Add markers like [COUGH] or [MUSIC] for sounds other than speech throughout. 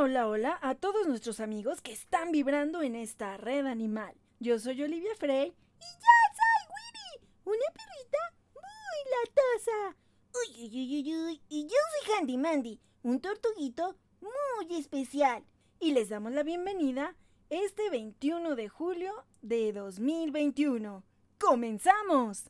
Hola, hola, a todos nuestros amigos que están vibrando en esta red animal. Yo soy Olivia Frey y yo soy Winnie, una perrita muy latosa. Uy, uy, uy, uy, y yo soy Handy Mandy, un tortuguito muy especial. Y les damos la bienvenida este 21 de julio de 2021. ¡Comenzamos!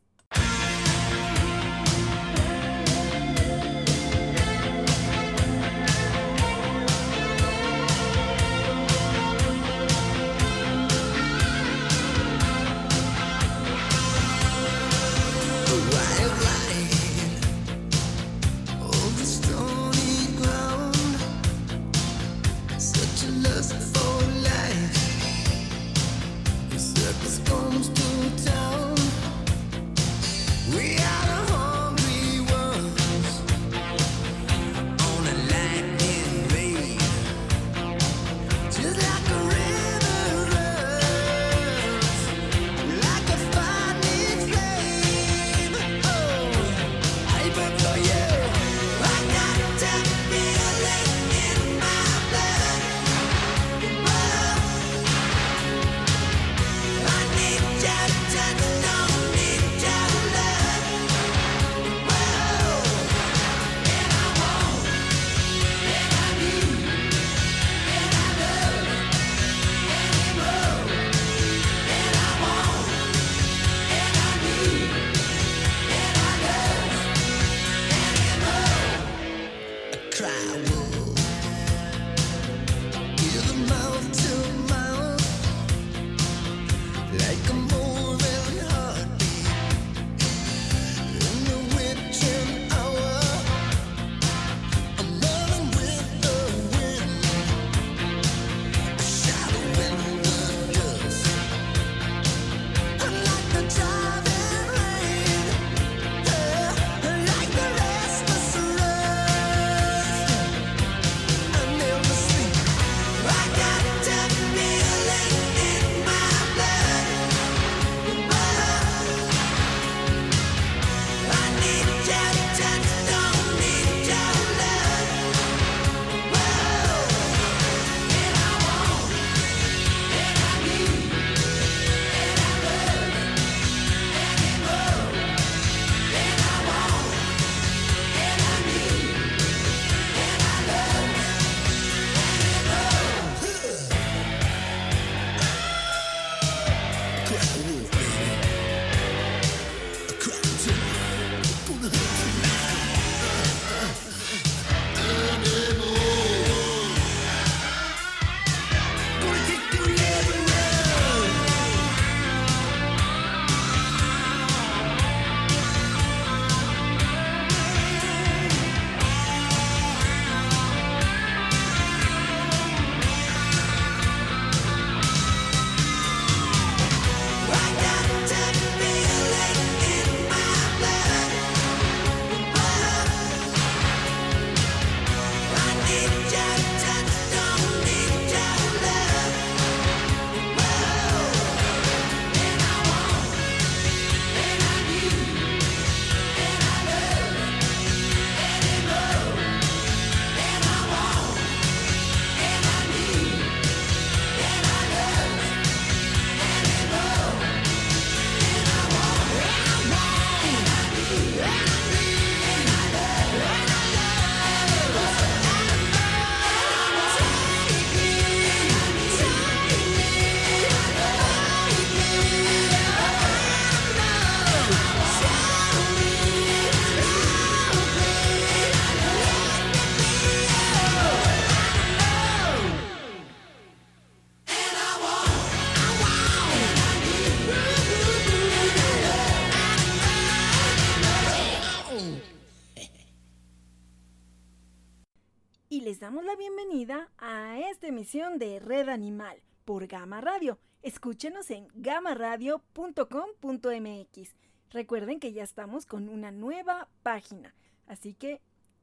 Emisión de Red Animal por Gama Radio. Escúchenos en gamaradio.com.mx. Recuerden que ya estamos con una nueva página, así que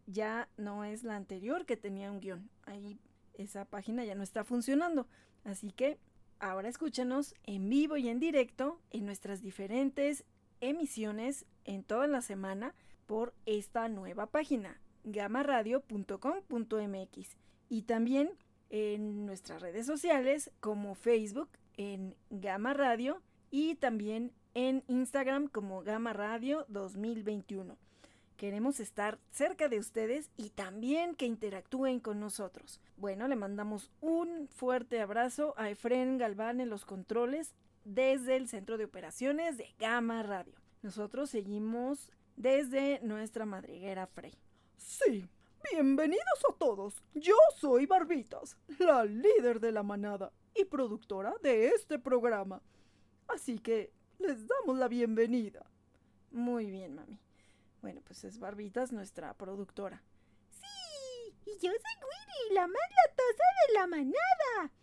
ya no es la anterior que tenía un guion. Ahí esa página ya no está funcionando. Así que ahora escúchenos en vivo y en directo en nuestras diferentes emisiones en toda la semana por esta nueva página gamaradio.com.mx y también en nuestras redes sociales como Facebook en Gama Radio y también en Instagram como Gama Radio 2021. Queremos estar cerca de ustedes y también que interactúen con nosotros. Bueno, le mandamos un fuerte abrazo a Efren Galván en los controles desde el Centro de Operaciones de Gama Radio. Nosotros seguimos desde nuestra madriguera Frey. Sí, bienvenidos a todos. Yo soy Barbitas, la líder de la manada y productora de este programa. Así que les damos la bienvenida. Muy bien, mami. Bueno, pues es Barbitas, nuestra productora. Sí, y yo soy Winnie, la más latosa de la manada.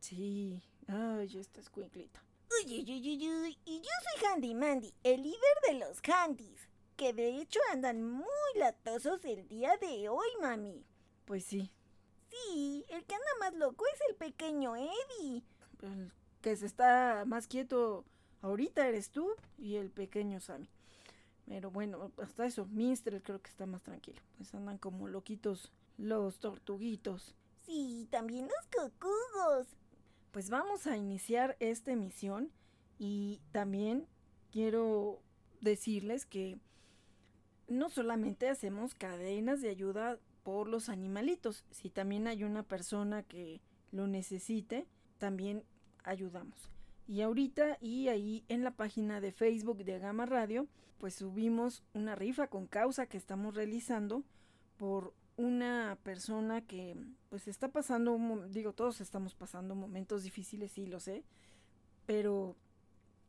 Sí, ay, esta es. Uy, uy, uy, uy, uy, y yo soy Handy Mandy, el líder de los Handys, que de hecho andan muy latosos el día de hoy, mami. Pues sí. Sí, el que anda más loco es el pequeño Eddie. El que se está más quieto ahorita eres tú y el pequeño Sammy. Pero bueno, hasta eso, Minstrel creo que está más tranquilo. Pues andan como loquitos los tortuguitos. Sí, también los cocugos. Pues vamos a iniciar esta emisión y también quiero decirles que no solamente hacemos cadenas de ayuda por los animalitos, si también hay una persona que lo necesite, también ayudamos. Y ahorita y ahí en la página de Facebook de Gama Radio, pues subimos una rifa con causa que estamos realizando por una persona que pues está pasando, digo, todos estamos pasando momentos difíciles, sí lo sé, pero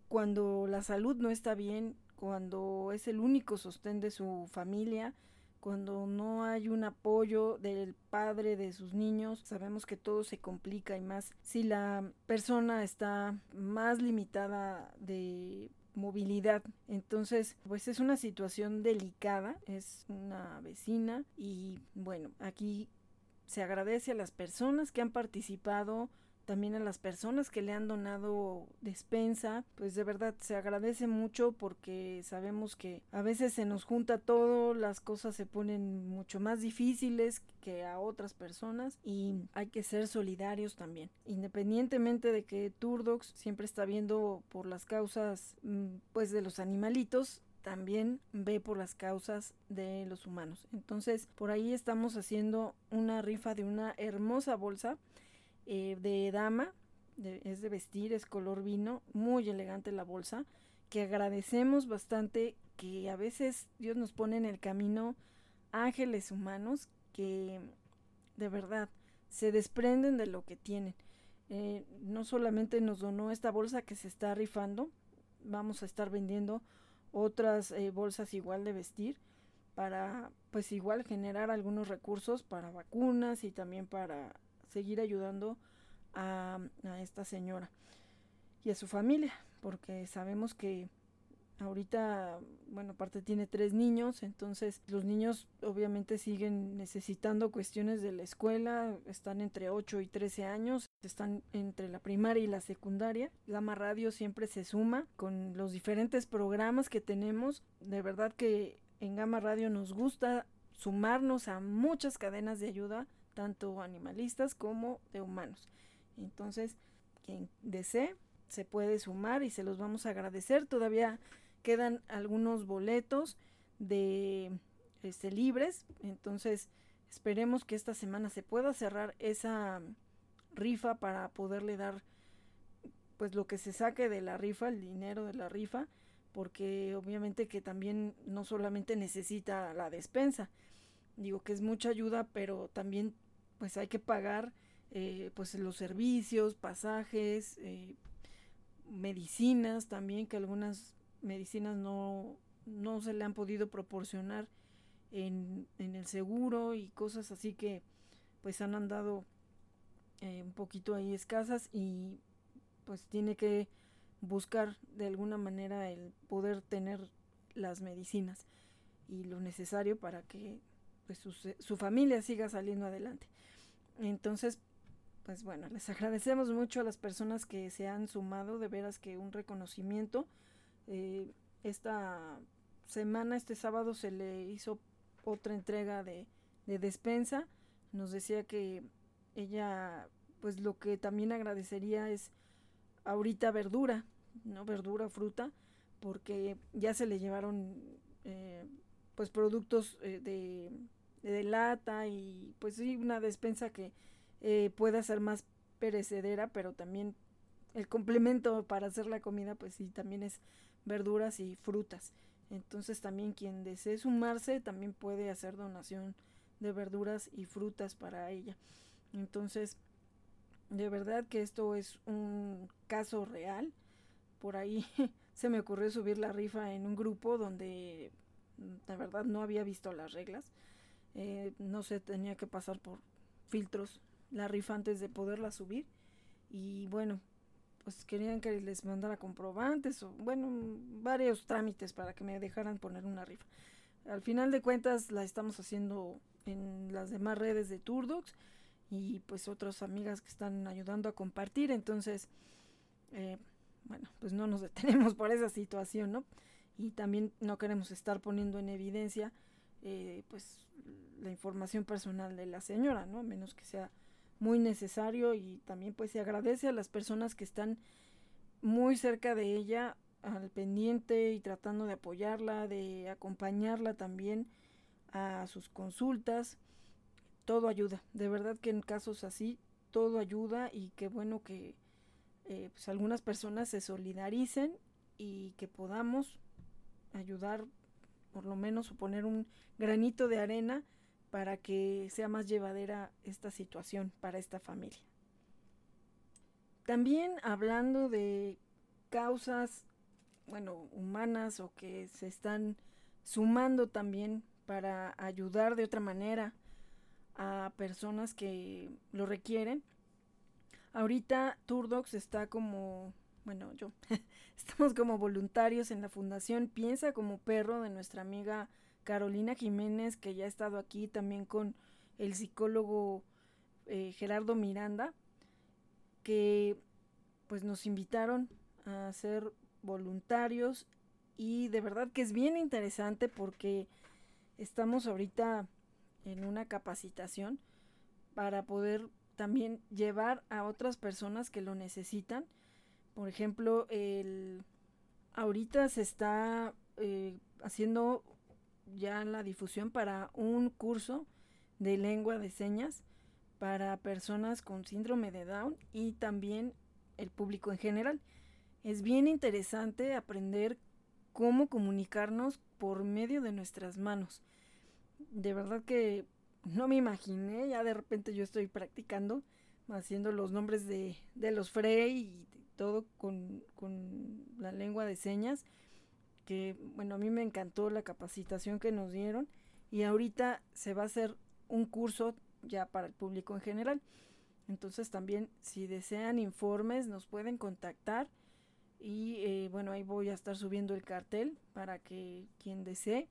cuando la salud no está bien, cuando es el único sostén de su familia, cuando no hay un apoyo del padre de sus niños, sabemos que todo se complica y más si la persona está más limitada de movilidad. Entonces, pues es una situación delicada, es una vecina y bueno, aquí se agradece a las personas que han participado también a las personas que le han donado despensa, pues de verdad se agradece mucho porque sabemos que a veces se nos junta todo, las cosas se ponen mucho más difíciles que a otras personas y hay que ser solidarios también. Independientemente de que Turdox siempre está viendo por las causas mm, pues de los animalitos, también ve por las causas de los humanos. Entonces, por ahí estamos haciendo una rifa de una hermosa bolsa eh, de dama, es de vestir, es color vino, muy elegante la bolsa, que agradecemos bastante que a veces Dios nos pone en el camino ángeles humanos que de verdad se desprenden de lo que tienen. Eh, no solamente nos donó esta bolsa que se está rifando, vamos a estar vendiendo otras eh, bolsas igual de vestir para pues igual generar algunos recursos para vacunas y también para seguir ayudando a, esta señora y a su familia, porque sabemos que ahorita, bueno, aparte tiene tres niños, entonces los niños obviamente siguen necesitando cuestiones de la escuela, están entre 8 y 13 años, están entre la primaria y la secundaria. Gama Radio siempre se suma con los diferentes programas que tenemos. De verdad que en Gama Radio nos gusta sumarnos a muchas cadenas de ayuda tanto animalistas como de humanos. Entonces, quien desee se puede sumar y se los vamos a agradecer. Todavía quedan algunos boletos de este, libres, entonces esperemos que esta semana se pueda cerrar esa rifa para poderle dar pues lo que se saque de la rifa, el dinero de la rifa, porque obviamente que también no solamente necesita la despensa, digo que es mucha ayuda, pero también pues hay que pagar eh, pues los servicios, pasajes, eh, medicinas también, que algunas medicinas no, no se le han podido proporcionar en, en el seguro y cosas así que pues han andado eh, un poquito ahí escasas y pues tiene que buscar de alguna manera el poder tener las medicinas y lo necesario para que pues su, familia siga saliendo adelante. Entonces, pues bueno, les agradecemos mucho a las personas que se han sumado, de veras que un reconocimiento. Eh, esta semana, este sábado, se le hizo otra entrega de, de despensa. Nos decía que ella pues lo que también agradecería es ahorita verdura, ¿no? Verdura, fruta, porque ya se le llevaron eh, pues productos eh, de, de, lata y pues sí una despensa que eh, pueda ser más perecedera, pero también el complemento para hacer la comida pues sí también es verduras y frutas. Entonces también quien desee sumarse también puede hacer donación de verduras y frutas para ella. Entonces, de verdad que esto es un caso real. Por ahí [LAUGHS] se me ocurrió subir la rifa en un grupo donde de verdad no había visto las reglas. Eh, no sé, tenía que pasar por filtros la rifa antes de poderla subir. Y bueno, pues querían que les mandara comprobantes o bueno, varios trámites para que me dejaran poner una rifa. Al final de cuentas la estamos haciendo en las demás redes de Turdox y pues otras amigas que están ayudando a compartir. Entonces, eh, bueno, pues no nos [LAUGHS] detenemos por esa situación, ¿no? Y también no queremos estar poniendo en evidencia eh, pues la información personal de la señora, ¿no? menos que sea muy necesario y también pues se agradece a las personas que están muy cerca de ella al pendiente y tratando de apoyarla, de acompañarla también a sus consultas. Todo ayuda, de verdad que en casos así todo ayuda y qué bueno que eh, pues algunas personas se solidaricen y que podamos ayudar por lo menos o poner un granito de arena para que sea más llevadera esta situación para esta familia. También hablando de causas, bueno, humanas o que se están sumando también para ayudar de otra manera a personas que lo requieren. Ahorita Turdox está como, bueno, yo, [LAUGHS] estamos como voluntarios en la fundación Piensa como perro de nuestra amiga Carolina Jiménez, que ya ha estado aquí también con el psicólogo eh, Gerardo Miranda, que pues nos invitaron a ser voluntarios y de verdad que es bien interesante porque estamos ahorita en una capacitación para poder también llevar a otras personas que lo necesitan. Por ejemplo, el, ahorita se está eh, haciendo ya la difusión para un curso de lengua de señas para personas con síndrome de Down y también el público en general. Es bien interesante aprender cómo comunicarnos por medio de nuestras manos. De verdad que no me imaginé, ya de repente yo estoy practicando, haciendo los nombres de, de los Frey y todo con, con la lengua de señas que bueno, a mí me encantó la capacitación que nos dieron y ahorita se va a hacer un curso ya para el público en general. Entonces también si desean informes nos pueden contactar y eh, bueno, ahí voy a estar subiendo el cartel para que quien desee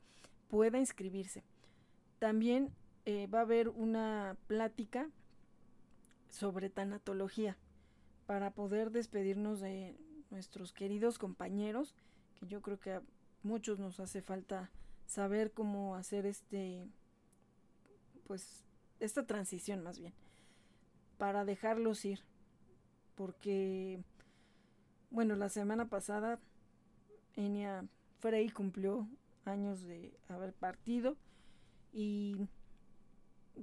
pueda inscribirse. También eh, va a haber una plática sobre tanatología para poder despedirnos de nuestros queridos compañeros yo creo que a muchos nos hace falta saber cómo hacer este, pues, esta transición más bien, para dejarlos ir, porque, bueno, la semana pasada Enia Frey cumplió años de haber partido y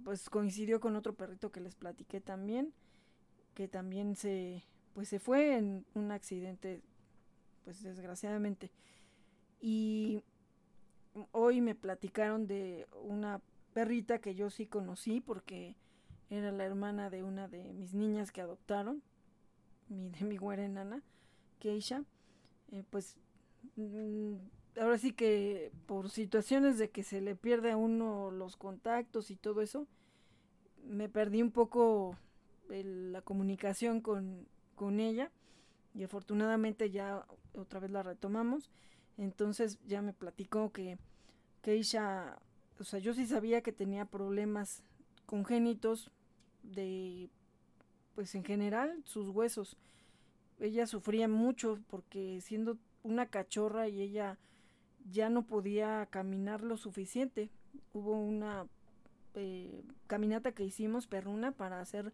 pues coincidió con otro perrito que les platiqué también, que también se, pues se fue en un accidente pues desgraciadamente. Y hoy me platicaron de una perrita que yo sí conocí porque era la hermana de una de mis niñas que adoptaron, mi, de mi güera enana, Keisha. Eh, pues mm, ahora sí que por situaciones de que se le pierde a uno los contactos y todo eso, me perdí un poco la comunicación con, con ella y afortunadamente ya otra vez la retomamos. Entonces ya me platicó que Keisha, o sea, yo sí sabía que tenía problemas congénitos de, pues en general, sus huesos. Ella sufría mucho porque siendo una cachorra y ella ya no podía caminar lo suficiente. Hubo una eh, caminata que hicimos, perruna, para hacer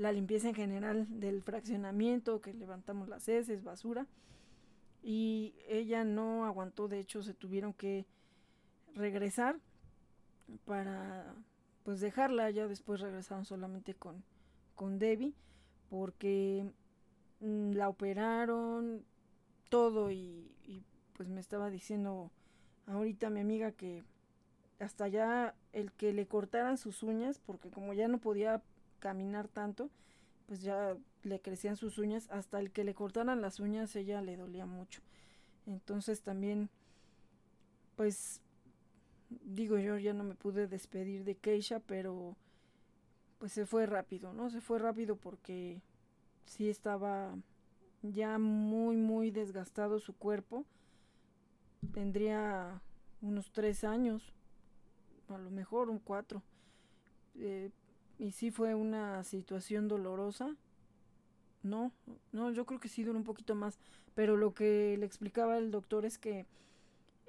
la limpieza en general del fraccionamiento, que levantamos las heces, basura. Y ella no aguantó, de hecho se tuvieron que regresar para pues dejarla, ya después regresaron solamente con, con Debbie, porque mm, la operaron todo y, y pues me estaba diciendo ahorita mi amiga que hasta ya el que le cortaran sus uñas, porque como ya no podía caminar tanto, pues ya le crecían sus uñas, hasta el que le cortaran las uñas ella le dolía mucho. Entonces también, pues digo yo ya no me pude despedir de Keisha, pero pues se fue rápido, ¿no? Se fue rápido porque sí estaba ya muy, muy desgastado su cuerpo. Tendría unos tres años, a lo mejor un cuatro. Eh, y sí fue una situación dolorosa. No, no, yo creo que sí duró un poquito más. Pero lo que le explicaba el doctor es que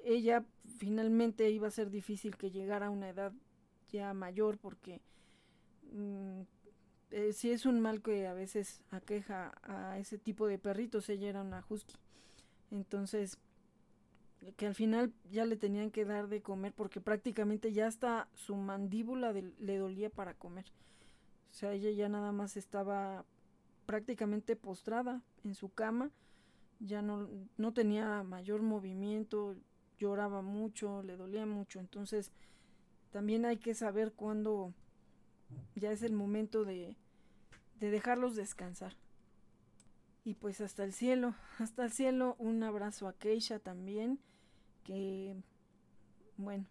ella finalmente iba a ser difícil que llegara a una edad ya mayor porque mm, eh, si es un mal que a veces aqueja a ese tipo de perritos, ella era una husky. Entonces, que al final ya le tenían que dar de comer porque prácticamente ya hasta su mandíbula le dolía para comer. O sea, ella ya nada más estaba prácticamente postrada en su cama, ya no, no tenía mayor movimiento, lloraba mucho, le dolía mucho. Entonces, también hay que saber cuándo ya es el momento de, de dejarlos descansar. Y pues hasta el cielo, [LAUGHS] hasta el cielo, un abrazo a Keisha también que, bueno,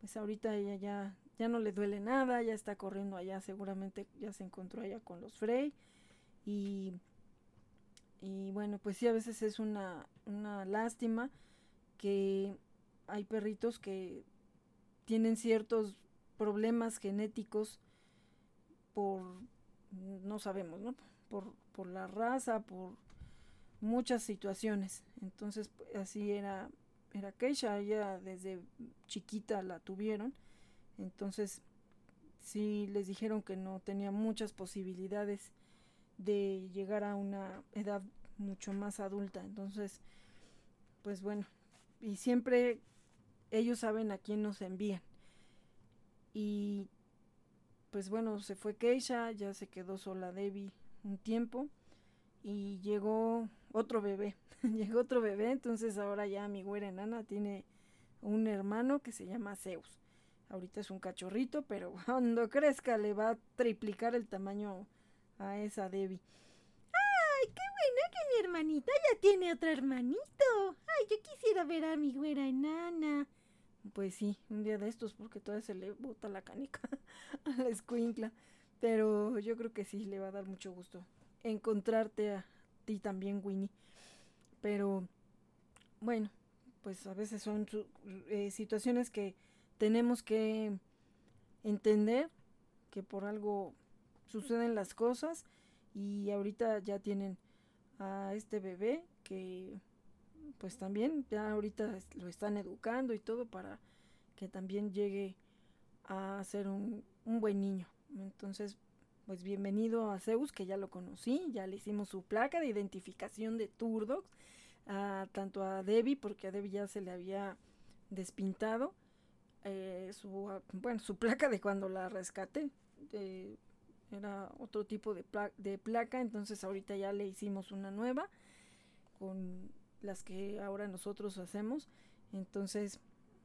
pues ahorita ella ya, ya no le duele nada, ya está corriendo allá, seguramente ya se encontró allá con los Frey. Y, y bueno, pues sí, a veces es una, una lástima que hay perritos que tienen ciertos problemas genéticos por, no sabemos, ¿no? Por, por la raza, por muchas situaciones. Entonces, así era era Keisha, ella desde chiquita la tuvieron, entonces sí les dijeron que no tenía muchas posibilidades de llegar a una edad mucho más adulta, entonces pues bueno, y siempre ellos saben a quién nos envían. Y pues bueno, se fue Keisha, ya se quedó sola Debbie un tiempo y llegó otro bebé. [LAUGHS] Llegó otro bebé, entonces ahora ya mi güera enana tiene un hermano que se llama Zeus. Ahorita es un cachorrito, pero [LAUGHS] cuando crezca le va a triplicar el tamaño a esa Debbie. ¡Ay, qué bueno que mi hermanita ya tiene otro hermanito! ¡Ay, yo quisiera ver a mi güera enana! Pues sí, un día de estos, porque todavía se le bota la canica [LAUGHS] a la escuincla. Pero yo creo que sí, le va a dar mucho gusto encontrarte a, ti también, Winnie. Pero bueno, pues a veces son eh, situaciones que tenemos que entender que por algo suceden las cosas y ahorita ya tienen a este bebé que pues también ya ahorita lo están educando y todo para que también llegue a ser un, un buen niño. Entonces, pues bienvenido a Zeus, que ya lo conocí, ya le hicimos su placa de identificación de Turdox, tanto a Debbie, porque a Debbie ya se le había despintado, eh, su, bueno, su placa de cuando la rescaté, era otro tipo de, de placa, entonces ahorita ya le hicimos una nueva, con las que ahora nosotros hacemos, entonces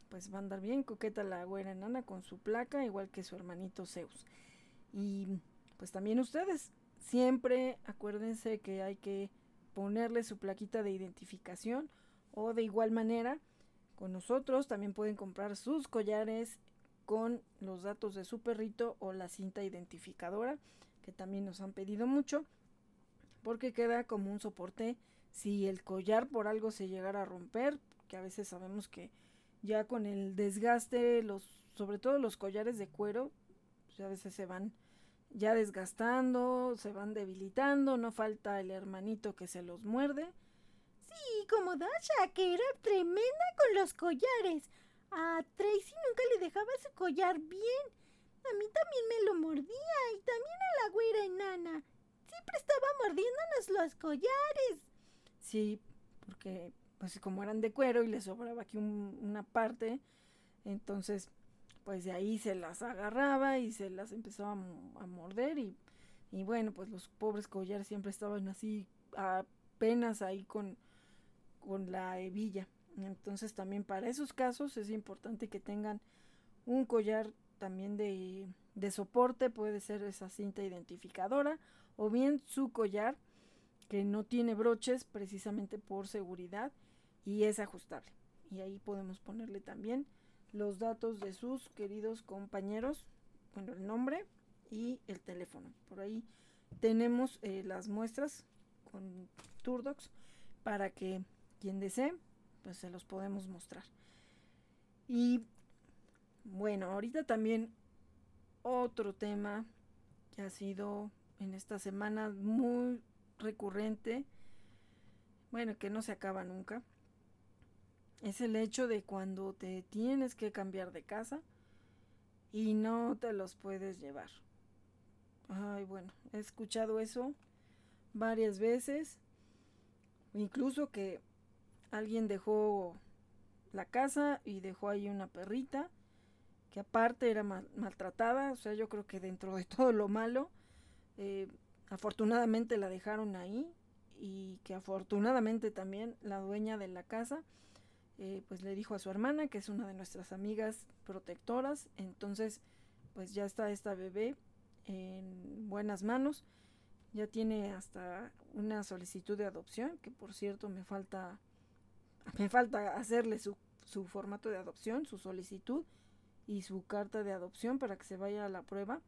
pues va a andar bien coqueta la güera enana con su placa, igual que su hermanito Zeus. Y pues también ustedes. Siempre acuérdense que hay que ponerle su plaquita de identificación o de igual manera con nosotros también pueden comprar sus collares con los datos de su perrito o la cinta identificadora que también nos han pedido mucho porque queda como un soporte si el collar por algo se llegara a romper que a veces sabemos que ya con el desgaste los sobre todo los collares de cuero pues a veces se van ya desgastando, se van debilitando, no falta el hermanito que se los muerde. Sí, como Dasha, que era tremenda con los collares. A Tracy nunca le dejaba su collar bien. A mí también me lo mordía y también a la güera enana. mordiéndonos los collares. Sí, porque pues como eran de cuero y le sobraba aquí una parte, entonces pues de ahí se las agarraba y se las empezaba a, morder y, y, bueno, pues los pobres collares siempre estaban así apenas ahí con, con la hebilla. Entonces también para esos casos es importante que tengan un collar también de, de soporte, puede ser esa cinta identificadora o bien su collar que no tiene broches precisamente por seguridad y es ajustable. Y ahí podemos ponerle también los datos de sus queridos compañeros, bueno, el nombre y el teléfono. Por ahí tenemos eh, las muestras con Turdox para que quien desee, pues se los podemos mostrar. Y bueno, ahorita también otro tema que ha sido en esta semana muy recurrente, bueno, que no se acaba nunca, es el hecho de cuando te tienes que cambiar de casa y no te los puedes llevar. Ay, bueno, he escuchado eso varias veces, incluso que alguien dejó la casa y dejó ahí una perrita que aparte era maltratada, o sea, yo creo que dentro de [LAUGHS] todo lo malo, eh, afortunadamente la dejaron ahí y que afortunadamente también la dueña de la casa eh, pues le dijo a su hermana que es una de nuestras amigas protectoras. Entonces pues ya está esta bebé en buenas manos. Ya tiene hasta una solicitud de adopción que por cierto me falta me falta hacerle su, su formato de adopción su solicitud y su carta de adopción para que se vaya a la prueba.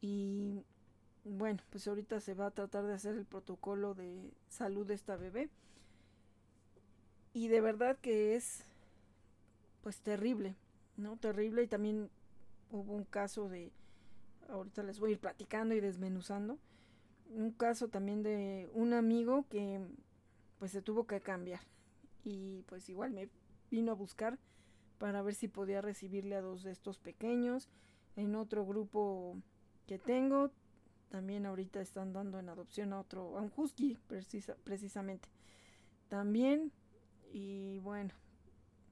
Y bueno, pues ahorita se va a tratar de hacer el protocolo de salud de esta bebé. Y de verdad que es pues terrible, ¿no? Terrible y también hubo un caso de, ahorita les voy a ir platicando y desmenuzando, un caso también de un amigo que pues se tuvo que cambiar y pues igual me vino a buscar para ver si podía recibirle a dos de estos pequeños. En otro grupo que tengo también ahorita están dando en adopción a otro, a un husky precisamente. También, y bueno,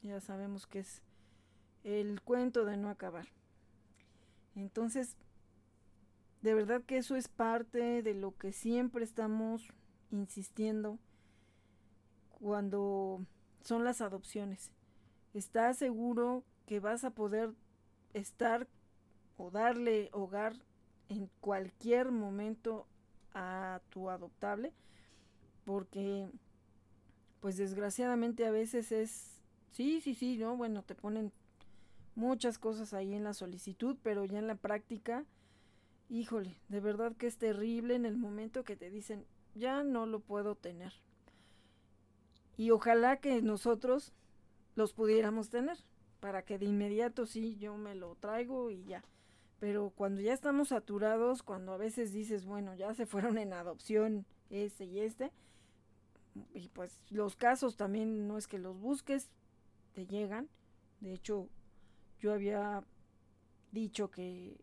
ya sabemos que es el cuento de no acabar. Entonces, de verdad que eso es parte de lo que siempre estamos insistiendo cuando son las adopciones. ¿Estás seguro que vas a poder estar o darle hogar en cualquier momento a tu adoptable porque pues desgraciadamente a veces es sí, sí, sí, no, bueno, te ponen muchas cosas ahí en la solicitud, pero ya en la práctica, híjole, de verdad que es terrible en el momento que te dicen, ya no lo puedo tener. Y ojalá que nosotros los pudiéramos tener, para que de inmediato sí, yo me lo traigo y ya. Pero cuando ya estamos saturados, cuando a veces dices, bueno, ya se fueron en adopción este y este, y pues los casos también no es que los busques, te llegan. De hecho, yo había dicho que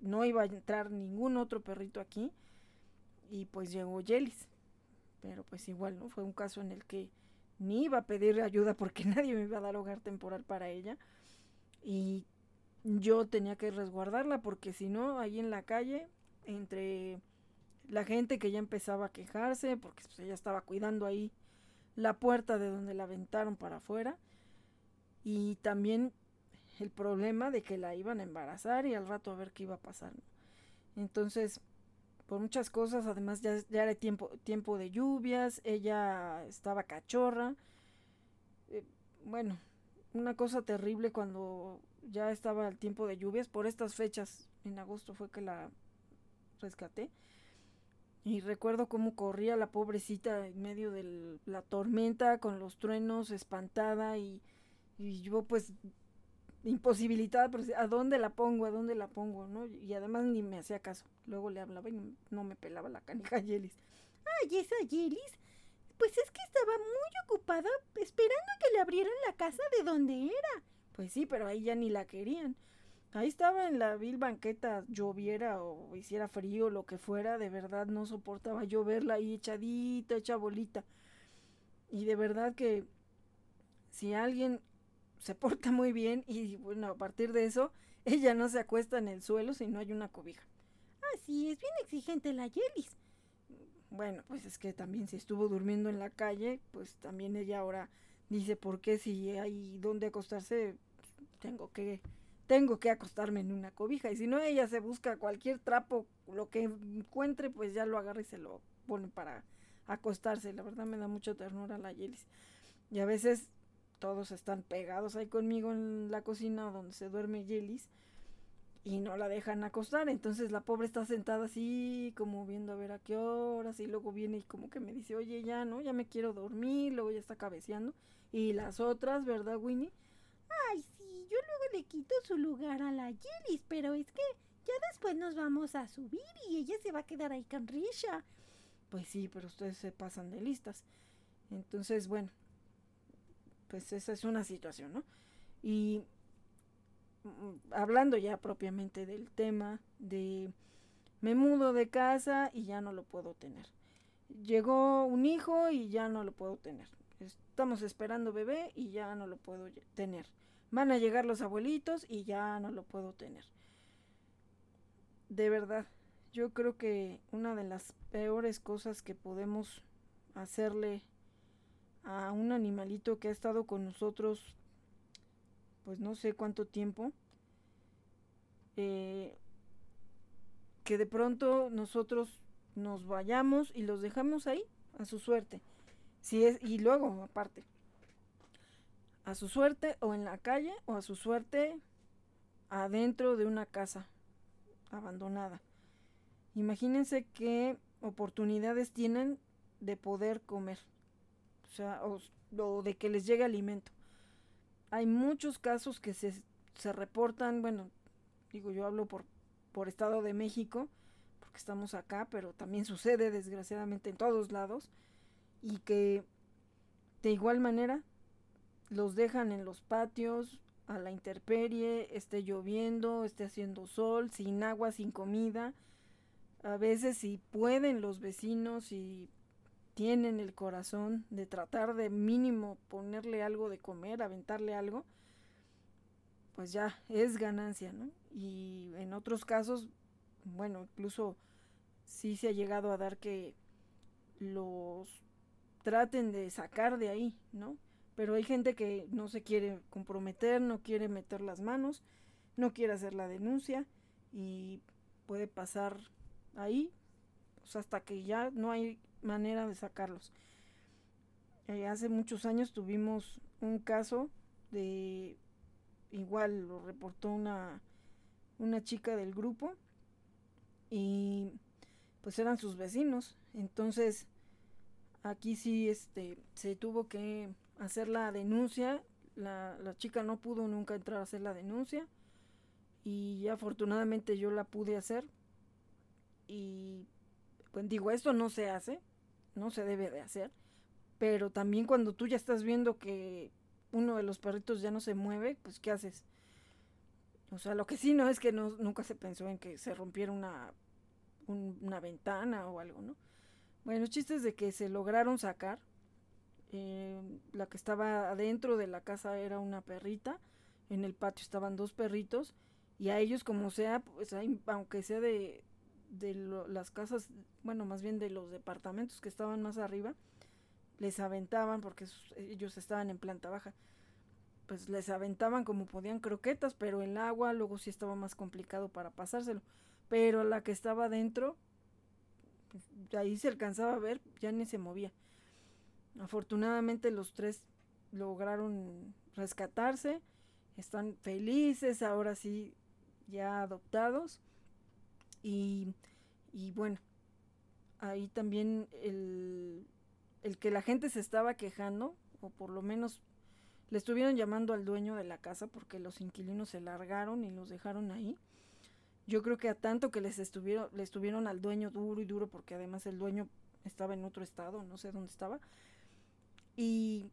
no iba a entrar ningún otro perrito aquí y pues llegó Yelis. Pero pues igual, ¿no? Fue un caso en el que ni iba a pedir ayuda porque [LAUGHS] nadie me iba a dar hogar temporal para ella. Y yo tenía que resguardarla porque si no, ahí en la calle, entre la gente que ya empezaba a quejarse, porque pues, ella estaba cuidando ahí la puerta de donde la aventaron para afuera, y también el problema de que la iban a embarazar y al rato a ver qué iba a pasar. Entonces, por muchas cosas, además ya, ya era tiempo, tiempo de lluvias, ella estaba cachorra, eh, bueno, una cosa terrible cuando ya estaba el tiempo de lluvias, por estas fechas, en agosto fue que la rescaté. Y recuerdo cómo corría la pobrecita en medio de la tormenta con los truenos, espantada y, y yo pues imposibilitada, pero ¿a dónde la pongo? ¿A dónde la pongo? ¿no? Y además ni me hacía caso. Luego le hablaba y no me pelaba la canija Yelis. Ay, esa Yelis. Pues es que estaba muy ocupada esperando que le abrieran la casa de donde era. Pues sí, pero ahí ya ni la querían. Ahí estaba en la vil banqueta, lloviera o hiciera frío, lo que fuera, de verdad no soportaba yo verla ahí echadita, hecha bolita. Y de verdad que si alguien se [LAUGHS] porta muy bien y bueno, a partir de eso, ella no se acuesta en el suelo si no hay una cobija. Ah, sí, es bien exigente la Yelis. Bueno, pues es que también si estuvo durmiendo en la calle, pues también ella ahora dice, ¿por qué si hay donde acostarse? Tengo que tengo que acostarme en una cobija. Y si no, ella se busca cualquier trapo, lo que encuentre, pues ya lo agarra y se lo pone para acostarse. La verdad me da mucha ternura la Yelis. Y a veces todos están pegados ahí conmigo en la cocina donde se duerme Yelis y no la dejan acostar. Entonces la pobre está sentada así, como viendo a ver a qué horas. Y luego viene y como que me dice, oye, ya no, ya me quiero dormir. Luego ya está cabeceando. Y las otras, ¿verdad, Winnie? Yo luego le quito su lugar a la Yelis, pero es que ya después nos vamos a subir y ella se va a quedar ahí con Risha. Pues sí, pero ustedes se pasan de listas. Entonces, bueno, pues esa es una situación, ¿no? Y mm, hablando ya propiamente del tema de me mudo de casa y ya no lo puedo tener. Llegó un hijo y ya no lo puedo tener. Estamos esperando bebé y ya no lo puedo tener. Van a llegar los abuelitos y ya no lo puedo tener. De verdad, yo creo que una de las peores cosas que podemos hacerle a un animalito que ha estado con nosotros, pues no sé cuánto tiempo, eh, que de pronto nosotros nos vayamos y los dejamos ahí a su suerte. Si es, y luego, aparte, a su suerte o en la calle o a su suerte adentro de una casa abandonada. Imagínense qué oportunidades tienen de poder comer, o sea, o, de que les llegue alimento. Hay muchos casos que se, se reportan, bueno, digo, yo hablo por, por Estado de México, porque estamos acá, pero también sucede desgraciadamente en todos lados, y que de igual manera los dejan en los patios a la intemperie, esté lloviendo, esté haciendo sol, sin agua, sin comida. A veces si pueden los vecinos y tienen el corazón de tratar de mínimo ponerle algo de comer, aventarle algo, pues ya es ganancia, ¿no? Y en otros casos, bueno, incluso sí se ha llegado a dar que los traten de sacar de ahí, ¿no? Pero hay gente que no se quiere comprometer, no quiere meter las manos, no quiere hacer la denuncia y puede pasar ahí pues, hasta que ya no hay manera de sacarlos. Eh, hace muchos años tuvimos un caso de igual lo reportó una una chica del grupo y pues eran sus vecinos entonces aquí sí este se tuvo que hacer la denuncia. La, la, chica no pudo nunca entrar a hacer la denuncia. Y afortunadamente yo la pude hacer. Y pues digo, esto no se hace, no se debe de hacer. Pero también cuando tú ya estás viendo que uno de los perritos ya no se mueve, pues ¿qué haces? O sea, lo que sí no es que no, nunca se pensó en que se rompiera una, una ventana o algo, ¿no? Bueno, chistes de que se lograron sacar eh, la que estaba adentro de la casa era una perrita, en el patio estaban dos perritos y a ellos como sea, pues aunque sea de, de las casas, bueno, más bien de los departamentos que estaban más arriba, les aventaban porque ellos estaban en planta baja. Pues les aventaban como podían croquetas, pero el agua luego sí estaba más complicado para pasárselo. Pero la que estaba adentro, ahí se alcanzaba a ver, ya ni se movía. Afortunadamente los tres lograron rescatarse, están felices, ahora sí ya adoptados. Y, y bueno, ahí también el, el que la gente se estaba quejando, o por lo menos le estuvieron llamando al dueño de la casa porque los inquilinos se largaron y los dejaron ahí. Yo creo que a tanto que les estuvieron, le estuvieron al dueño duro y duro porque además el dueño estaba en otro estado, no sé dónde estaba, y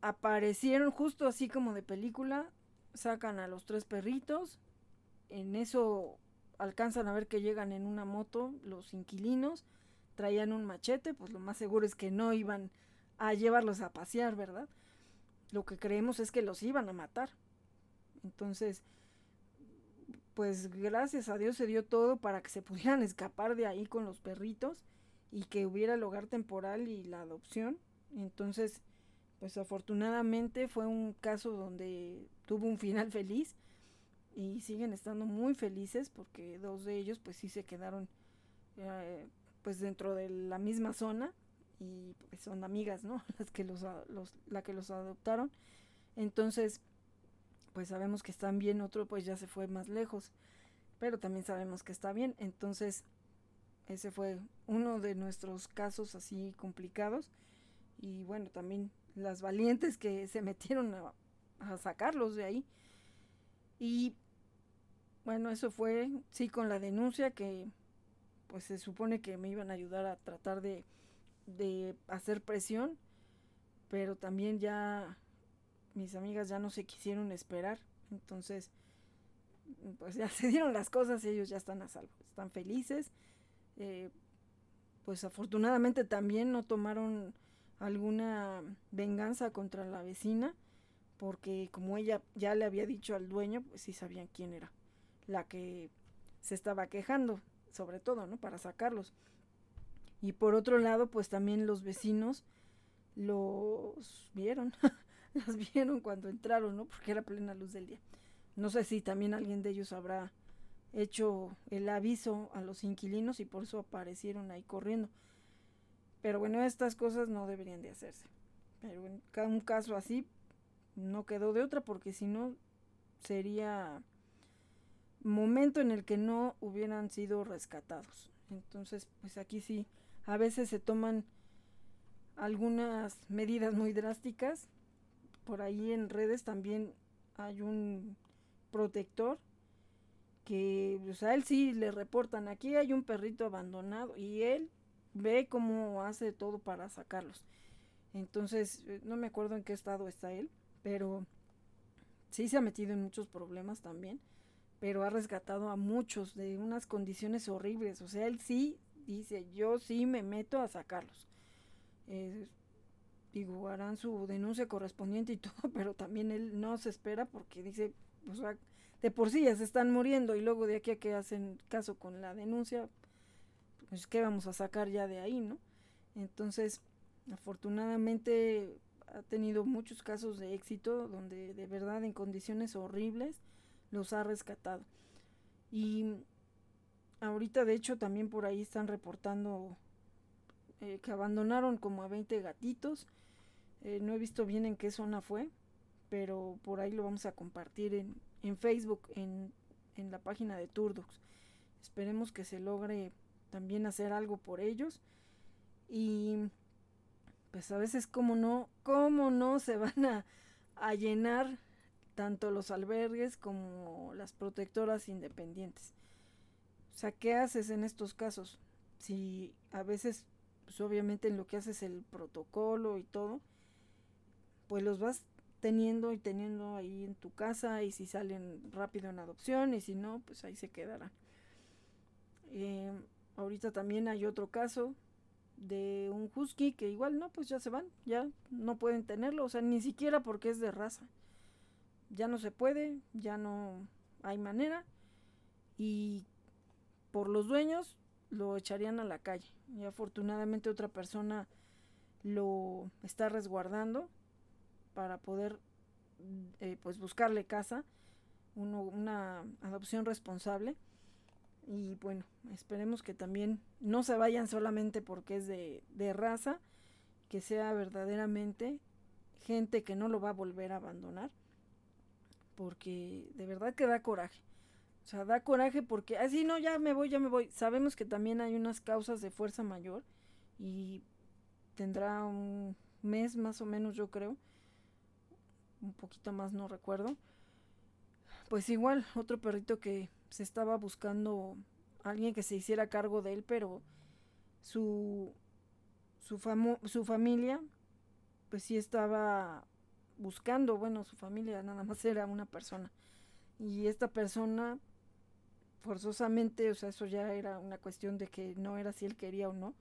aparecieron justo así como de película, sacan a los tres perritos en eso alcanzan a ver que llegan en una moto los inquilinos, traían un machete, pues lo más seguro es que no iban a llevarlos a pasear, ¿verdad? Lo que creemos es que los iban a matar. Entonces, pues gracias a Dios se dio todo para que se pudieran [LAUGHS] escapar de ahí con los perritos y que hubiera el hogar temporal y la adopción. Entonces, pues afortunadamente fue un caso donde tuvo un final feliz y siguen estando muy felices porque dos de ellos pues sí se quedaron eh, pues dentro de la misma zona y pues son amigas, ¿no? [LAUGHS] Las que los, la que los adoptaron. Entonces, pues sabemos que están bien, otro pues ya se fue más lejos, pero también sabemos que está bien. Entonces, ese fue uno de nuestros casos así complicados. Y bueno, también las valientes que se [LAUGHS] metieron a, sacarlos de ahí. Y bueno, eso fue, sí, con la denuncia que pues se supone que me iban a ayudar a tratar de, de hacer presión, pero también ya mis amigas ya no se quisieron esperar, entonces pues ya [LAUGHS] se dieron las cosas y ellos ya están a salvo, están felices, eh, pues afortunadamente también no tomaron alguna venganza contra la vecina, porque como ella ya le había dicho al dueño, pues sí sabían quién era la que se estaba quejando, sobre todo, ¿no? Para sacarlos. Y por otro lado, pues también los vecinos los vieron, [LAUGHS] las vieron cuando entraron, ¿no? Porque era plena luz del día. No sé si también alguien de ellos habrá hecho el aviso a los inquilinos y por eso aparecieron ahí corriendo. Pero bueno, estas cosas no deberían de hacerse. Pero en un caso así no quedó de otra porque si no sería momento en el que no hubieran sido rescatados. Entonces, pues aquí sí, a veces se toman algunas medidas muy drásticas. Por ahí en redes también hay un protector que pues a él sí le reportan, aquí hay un perrito abandonado y él ve cómo hace todo para sacarlos. Entonces, eh, no me acuerdo en qué estado está él, pero sí se ha metido en muchos problemas también pero ha rescatado a muchos de unas condiciones horribles. O sea, él sí dice, yo sí me meto a sacarlos. Eh, digo, harán su denuncia correspondiente y [LAUGHS] todo, pero también él no se espera porque dice, o sea, de por sí ya se están muriendo y luego de aquí a que hacen caso con la denuncia, pues qué vamos a sacar ya de ahí, ¿no? Entonces, afortunadamente ha tenido muchos casos de éxito donde de verdad en condiciones horribles los ha rescatado. Y ahorita de hecho también por ahí están reportando eh, que abandonaron como a 20 gatitos. Eh, no he visto bien en qué zona fue, pero por ahí lo vamos a compartir en, en Facebook, en, en la página de Turdox. Esperemos que se logre también hacer algo por ellos. Y pues a veces como no, como no se van a, a llenar tanto los albergues como las protectoras independientes. O sea, ¿qué haces en estos casos? Si a veces, pues obviamente en lo que haces el protocolo y todo, pues los vas teniendo y teniendo ahí en tu casa y si salen rápido en adopción y si no, pues ahí se quedarán. Eh, ahorita también hay otro caso de un husky que igual no, pues ya se van, ya no pueden tenerlo, o sea, ni siquiera porque es de raza. Ya no se puede, ya no hay manera y por los dueños lo echarían a la calle. Y afortunadamente otra persona lo está resguardando para poder eh, pues buscarle casa una adopción responsable y bueno esperemos que también no se vayan solamente porque es de, de raza que sea verdaderamente gente que no lo va a volver a abandonar porque de verdad que da coraje. O sea, da coraje porque así ah, no, ya me voy, ya me voy. Sabemos que también hay unas causas de fuerza mayor y tendrá un mes más o menos, yo creo. Un poquito más, no recuerdo. Pues igual, otro perrito que se estaba buscando alguien que se hiciera cargo de él, pero su su, su familia pues sí estaba buscando, bueno, su familia nada más era una persona. Y esta persona forzosamente, o sea, eso ya era una cuestión de que no era si él quería o no.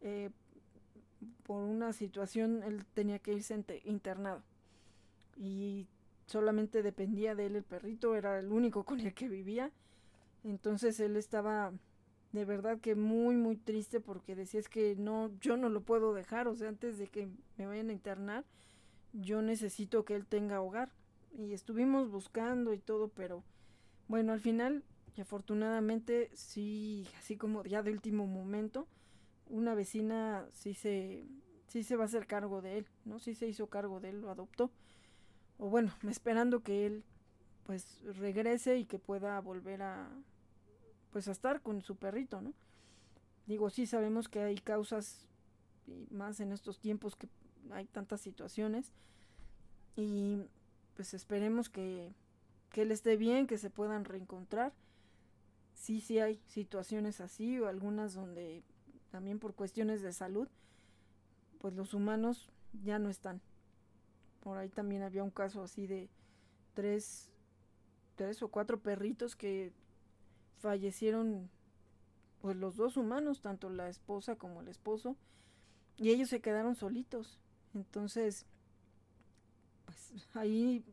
Eh, por una situación él tenía que irse internado y solamente dependía de él el perrito, era el único con el que vivía. Entonces él estaba de verdad que muy muy triste porque decía es que no yo no lo puedo dejar, o sea, antes de que me vayan a internar, yo necesito que él tenga hogar. Y estuvimos buscando y todo, pero bueno, al final afortunadamente sí, así como ya de último momento, una vecina sí se sí se va a hacer cargo de él, ¿no? Sí se hizo cargo de él, lo adoptó. O bueno, esperando que él pues regrese y que pueda volver a pues a estar con su perrito, ¿no? Digo, sí sabemos que hay causas y más en estos tiempos que hay tantas situaciones y pues esperemos que, que él esté bien, que se puedan reencontrar. Sí, sí hay situaciones así o algunas donde también por cuestiones de salud, pues los humanos ya no están. Por ahí también había un caso así de tres, tres o cuatro perritos que fallecieron, pues los dos humanos, tanto la esposa como el esposo, y ellos se quedaron solitos. Entonces, pues ahí,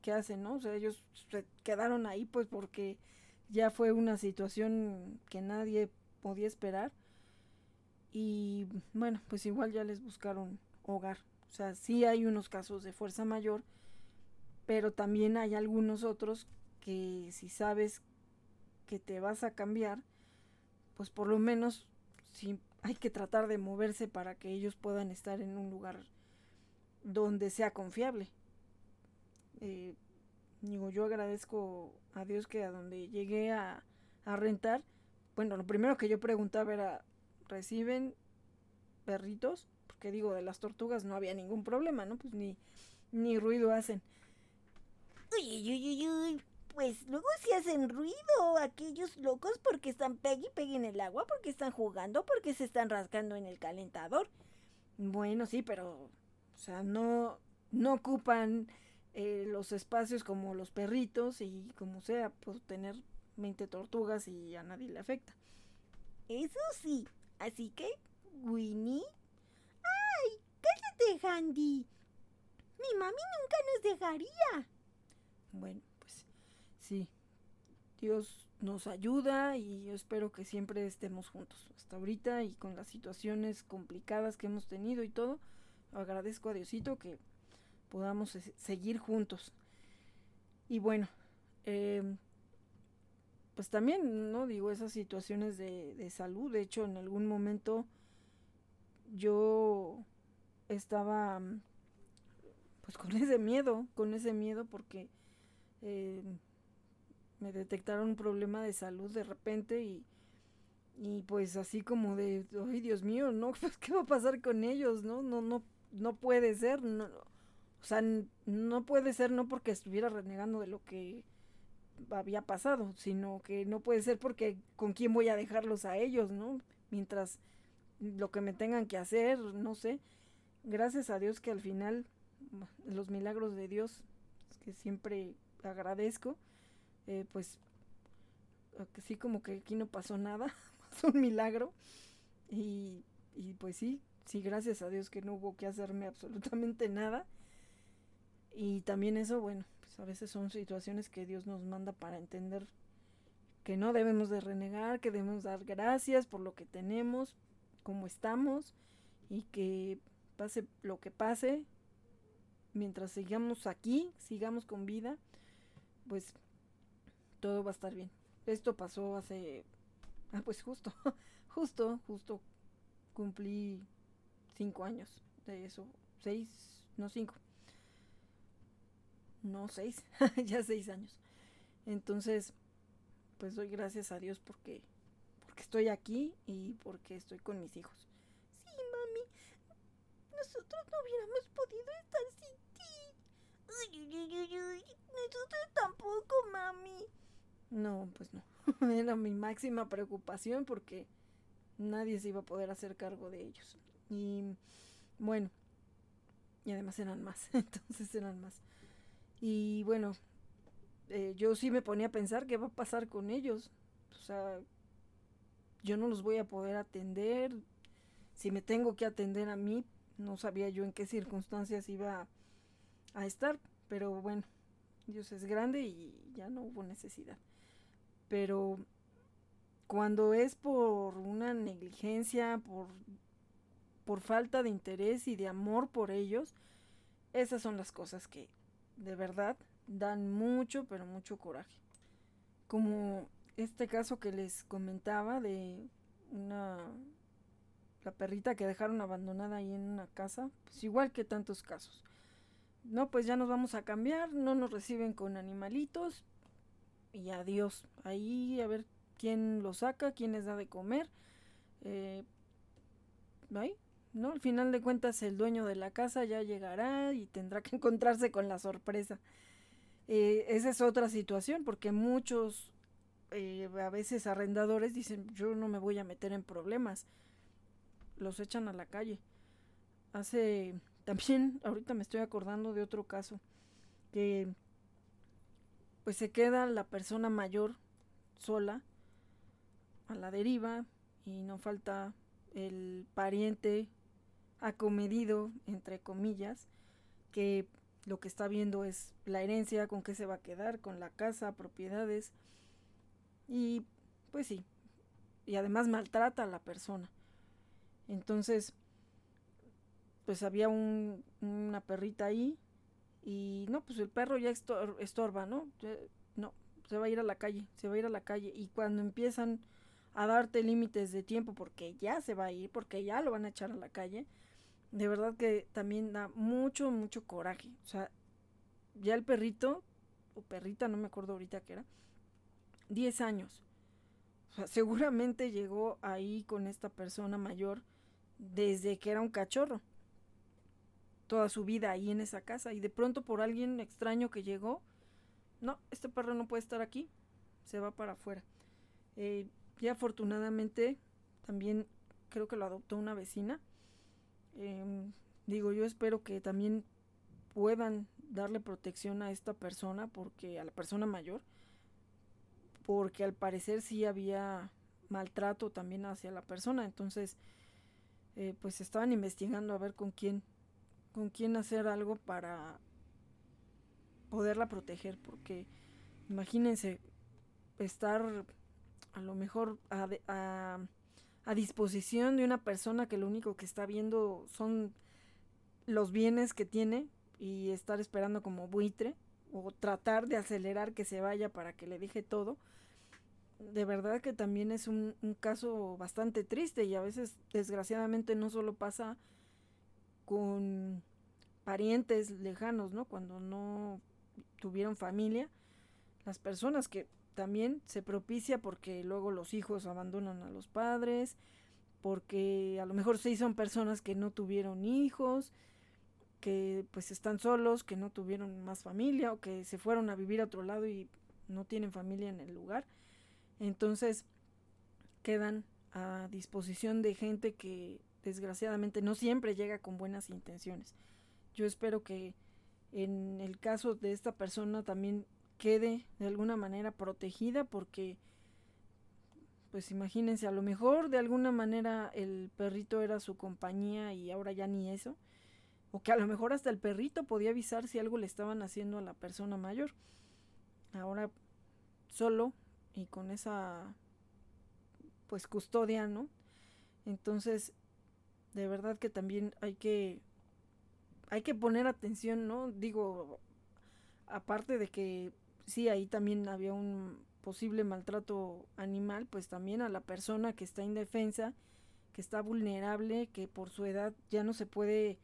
¿qué, hacen, no? O sea, ellos se quedaron ahí pues porque ya fue una situación que nadie podía esperar y bueno, pues igual ya les buscaron hogar. O sea, sí hay unos casos de fuerza mayor, pero también hay algunos otros que si sabes que te vas a cambiar, pues por lo menos sí hay que tratar de moverse para que ellos puedan estar en un lugar donde sea confiable. Eh, digo, yo agradezco a Dios que a donde llegué a, a rentar, bueno, lo primero que yo preguntaba era, reciben perritos, porque digo, de las tortugas no había ningún problema, ¿no? Pues ni, ni ruido hacen. Uy, uy, uy, uy, pues luego sí hacen ruido aquellos locos porque están pegue y pegue en el agua, porque están jugando, porque se están rascando en el calentador. Bueno, sí, pero, o sea, no, no ocupan eh, los espacios como los perritos y como sea, pues tener 20 tortugas y a nadie le afecta. Eso sí, Así que, Winnie. ¡Cállate, Handy! Mi mami nunca nos dejaría. Bueno, pues sí. Dios nos ayuda y yo espero que siempre estemos juntos. Hasta ahorita y con las situaciones complicadas que hemos tenido y todo, agradezco a Diosito que podamos seguir juntos. Y bueno, eh, pues también, ¿no? Digo, esas situaciones de, de salud. De hecho, en algún momento yo estaba pues con [LAUGHS] ese miedo, con ese miedo porque eh, me detectaron un problema de salud de repente y, y pues así como de, ay Dios mío, ¿no? [LAUGHS] Pues, ¿Qué va a pasar con ellos? No, no, no, no puede ser, no, o sea, no puede ser no porque estuviera renegando de lo que había pasado, sino que no puede ser porque con quién voy a dejarlos a ellos, ¿no? Mientras lo que me tengan que hacer, no sé. Gracias a Dios que al final los milagros de Dios, que siempre agradezco, eh, pues sí como que aquí no pasó nada, [LAUGHS] es un milagro. Y, y pues sí, sí, gracias a Dios que no hubo que hacerme [LAUGHS] absolutamente nada. Y también eso, bueno, a veces son situaciones que Dios nos manda para entender que no debemos de renegar, que debemos dar gracias por lo que tenemos, como estamos y que pase lo que pase, mientras sigamos aquí, sigamos con vida, pues todo va a estar bien. Esto pasó hace, ah, pues justo, [LAUGHS] justo, justo cumplí cinco años de eso, seis, no cinco no seis, [LAUGHS] ya seis años. Entonces, pues doy gracias a Dios porque, porque estoy aquí y porque estoy con mis hijos. Nosotros no hubiéramos podido estar sin ti. Nosotros tampoco, mami. No, pues no. [LAUGHS] Era mi máxima preocupación porque nadie se iba a poder hacer cargo de ellos. Y bueno, y además eran más, [LAUGHS] entonces eran más. Y bueno, eh, yo sí me ponía a pensar qué va a pasar con ellos. O sea, yo no los voy a poder atender. Si me tengo que atender a mí, no sabía yo en qué circunstancias iba a estar. Pero bueno, Dios es grande y ya no hubo necesidad. Pero cuando es por una negligencia, por, por falta de interés y de amor por ellos, esas son las cosas que de verdad dan mucho, pero mucho coraje. Como este caso que les comentaba de una la perrita que dejaron abandonada ahí en una casa, pues igual que tantos casos. No, pues ya nos vamos a cambiar, no nos reciben con animalitos y adiós. Ahí a ver quién lo saca, quién les da de comer. Eh, ahí, ¿no? Al final de cuentas el dueño de la casa ya llegará y tendrá que [LAUGHS] encontrarse con la sorpresa. Eh, esa es otra situación porque muchos eh, a veces arrendadores dicen yo no me voy a meter en problemas. Los echan a la calle. Hace [LAUGHS] también, ahorita me estoy acordando de otro caso que pues se queda la persona mayor sola a la deriva y no falta el pariente acomedido, entre comillas, que lo que está viendo es la herencia, con qué se va a quedar, con la casa, propiedades. Y pues sí, y además maltrata a la persona. Entonces, pues había un, una perrita ahí y no, pues el perro ya estorba, ¿no? no, se va a ir a la calle, se va a ir a la calle. Y cuando empiezan a darte límites de tiempo porque ya se va a ir, porque ya lo van a echar a la calle, de verdad que también da mucho, mucho coraje. O sea, ya el perrito, o perrita, no me acuerdo ahorita qué era, 10 años. O sea, seguramente llegó ahí con esta persona mayor desde que era un cachorro. Toda su vida ahí en esa casa. Y de pronto por alguien extraño que llegó, no, este perro no puede estar aquí, se va para afuera. Eh, y afortunadamente también creo que lo adoptó una vecina Em, digo, yo espero que también puedan darle protección a esta persona, porque a la persona mayor, porque al parecer sí había maltrato también hacia la persona, entonces eh, pues estaban investigando a ver con quién, con quién hacer algo para poderla proteger, porque imagínense estar a lo mejor a a disposición de una persona que lo único que está viendo son los bienes que tiene y estar esperando como buitre o tratar de acelerar que se vaya para que le deje todo. De verdad que también es un, un caso bastante triste y a veces desgraciadamente no solo pasa con parientes lejanos, ¿no? Cuando no tuvieron familia, las personas que también se propicia porque luego los hijos abandonan a los padres, porque a lo mejor sí son personas que no tuvieron hijos, que pues están solos, que no tuvieron más familia o que se fueron a vivir a otro lado y no tienen familia en el lugar. Entonces quedan a disposición de gente que desgraciadamente no siempre llega con buenas intenciones. Yo espero que en el caso de esta persona también quede de alguna manera protegida porque pues imagínense, a lo mejor de alguna manera el perrito era su compañía y ahora ya ni eso. O que a lo mejor hasta el perrito podía avisar si algo le estaban haciendo a la persona mayor. Ahora solo y con esa pues custodia, ¿no? Entonces, de verdad que también hay que hay que poner atención, ¿no? Digo, aparte de que sí, ahí también había un posible maltrato animal, pues también a la persona que está indefensa, que está vulnerable, que por su edad ya no se puede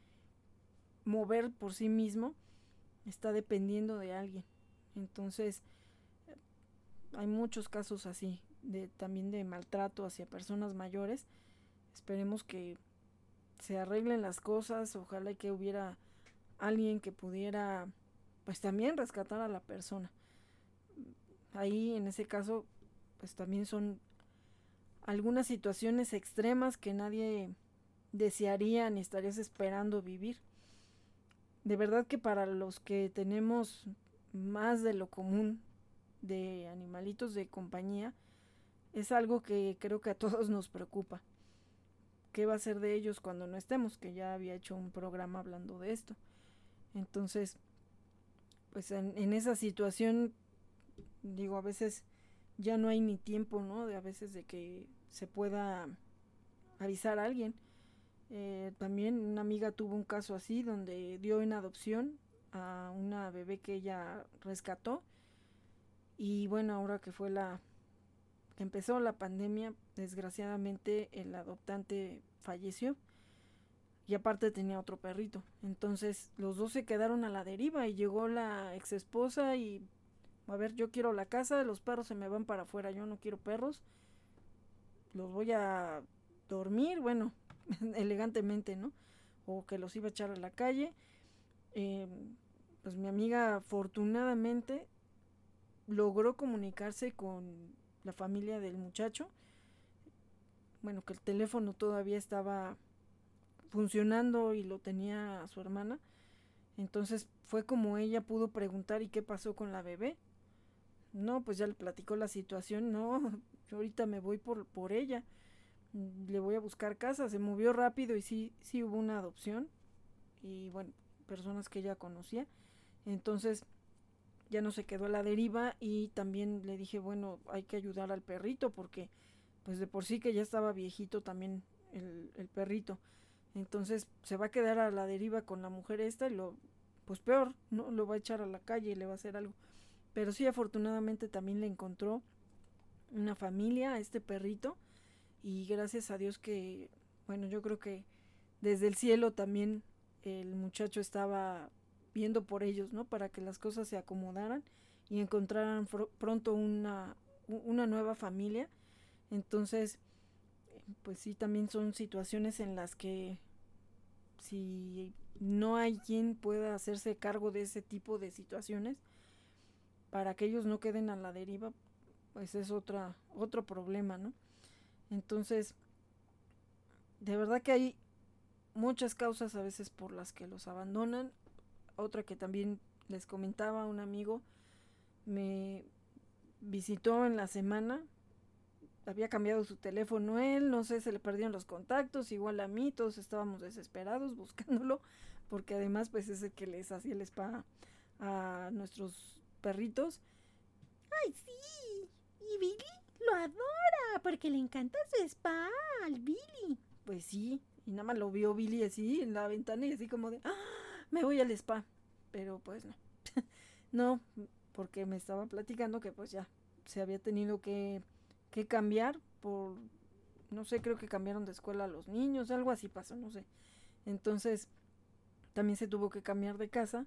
mover por sí mismo, está dependiendo de alguien. Entonces, hay muchos casos así, de, también de maltrato hacia personas mayores. Esperemos que se arreglen las cosas, ojalá que hubiera alguien que pudiera pues también rescatar a la persona ahí en ese caso pues también son algunas situaciones extremas que nadie desearía ni estarías esperando vivir. De verdad que para los que tenemos más de lo común de animalitos de compañía es algo que creo que a todos nos preocupa. ¿Qué va a ser de ellos cuando no estemos? Que ya había hecho un programa hablando de esto. Entonces, pues en, esa situación, digo, a veces ya no hay ni tiempo, ¿no? De a veces de que se pueda avisar a alguien. Eh, también una amiga tuvo un caso así donde dio en adopción a una bebé que ella rescató y bueno ahora que fue la que empezó la pandemia desgraciadamente el adoptante falleció y aparte tenía otro perrito entonces los dos se quedaron a la deriva y llegó la ex esposa y a ver yo quiero la casa los perros se me van para afuera yo no quiero perros los voy a dormir bueno [LAUGHS] elegantemente, ¿no? O que los iba a echar a la calle. Eh, pues mi amiga afortunadamente logró comunicarse con la familia del muchacho. Bueno, que el teléfono todavía estaba funcionando y lo tenía su hermana. Entonces fue como ella pudo preguntar y qué pasó con la bebé. No, pues ya le platicó la situación. No, yo ahorita me voy por, por ella le voy a buscar casa. Se movió rápido y sí, sí hubo una adopción. Y bueno, personas que ella conocía. Entonces ya no se quedó a la deriva y también le dije, bueno, hay que ayudar al perrito porque pues de por sí que ya estaba viejito también el, perrito. Entonces se va a quedar a la deriva con la mujer esta y lo, pues peor, ¿no? Lo va a echar a la calle y le va a hacer algo. Pero sí, afortunadamente también le encontró una familia a este perrito y gracias a Dios que, bueno, yo creo que desde el cielo también el muchacho estaba viendo por ellos, ¿no? Para que las cosas se acomodaran y encontraran pronto una, una nueva familia. Entonces, pues sí, también son situaciones en las que si no hay quien pueda hacerse cargo de ese tipo de situaciones, para que ellos no queden a la deriva, pues es otra, otro problema, ¿no? Entonces, de verdad que hay muchas causas a veces por las que los abandonan. Otra que también les comentaba un amigo, me visitó en la semana, había cambiado su teléfono él, no sé, se le perdieron los contactos, igual a mí, todos estábamos desesperados buscándolo, porque además pues es el que les hacía el spa a nuestros perritos. ¡Ay, sí! ¿Y Billy? Lo adora porque le encanta su spa al Billy. Pues sí, y nada más lo vio Billy así en la ventana y así como de, ¡Ah! Me voy al spa. Pero pues no. [LAUGHS] no, porque me estaba platicando que pues ya se había tenido que, que cambiar por, no sé, creo que cambiaron de escuela a los niños, algo así pasó, no sé. Entonces, también se tuvo que cambiar de casa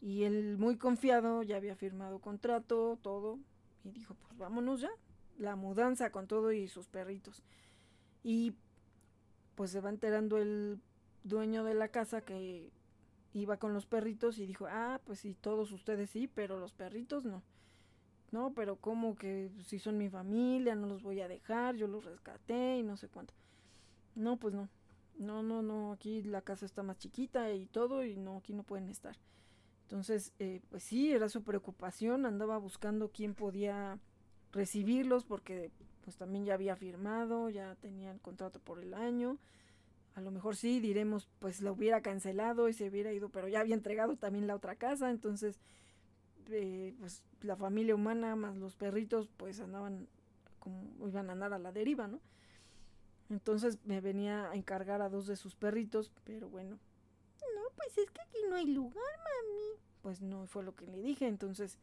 y él muy confiado ya había firmado contrato, todo, y dijo, pues vámonos ya, la mudanza con todo y sus perritos. Y pues se va enterando el dueño de la casa que iba con los perritos y dijo, ah, pues sí, todos ustedes sí, pero los perritos no. No, pero como que si son mi familia, no los voy a dejar, yo los rescaté y no sé cuánto. No, pues no. No, no, no, aquí la casa está más chiquita y todo y no, aquí no pueden estar. Entonces, eh, pues sí, era su preocupación, andaba buscando quién podía recibirlos porque pues también ya había firmado, ya tenía el contrato por el año. A lo mejor sí, diremos, pues lo hubiera cancelado y se hubiera ido, pero ya había entregado también la otra casa, entonces eh, pues la familia humana más los perritos pues andaban como iban a andar a la deriva, ¿no? Entonces me venía a encargar a dos de sus perritos, pero bueno. No, pues es que aquí no hay lugar, mami. Pues no fue lo que le dije, entonces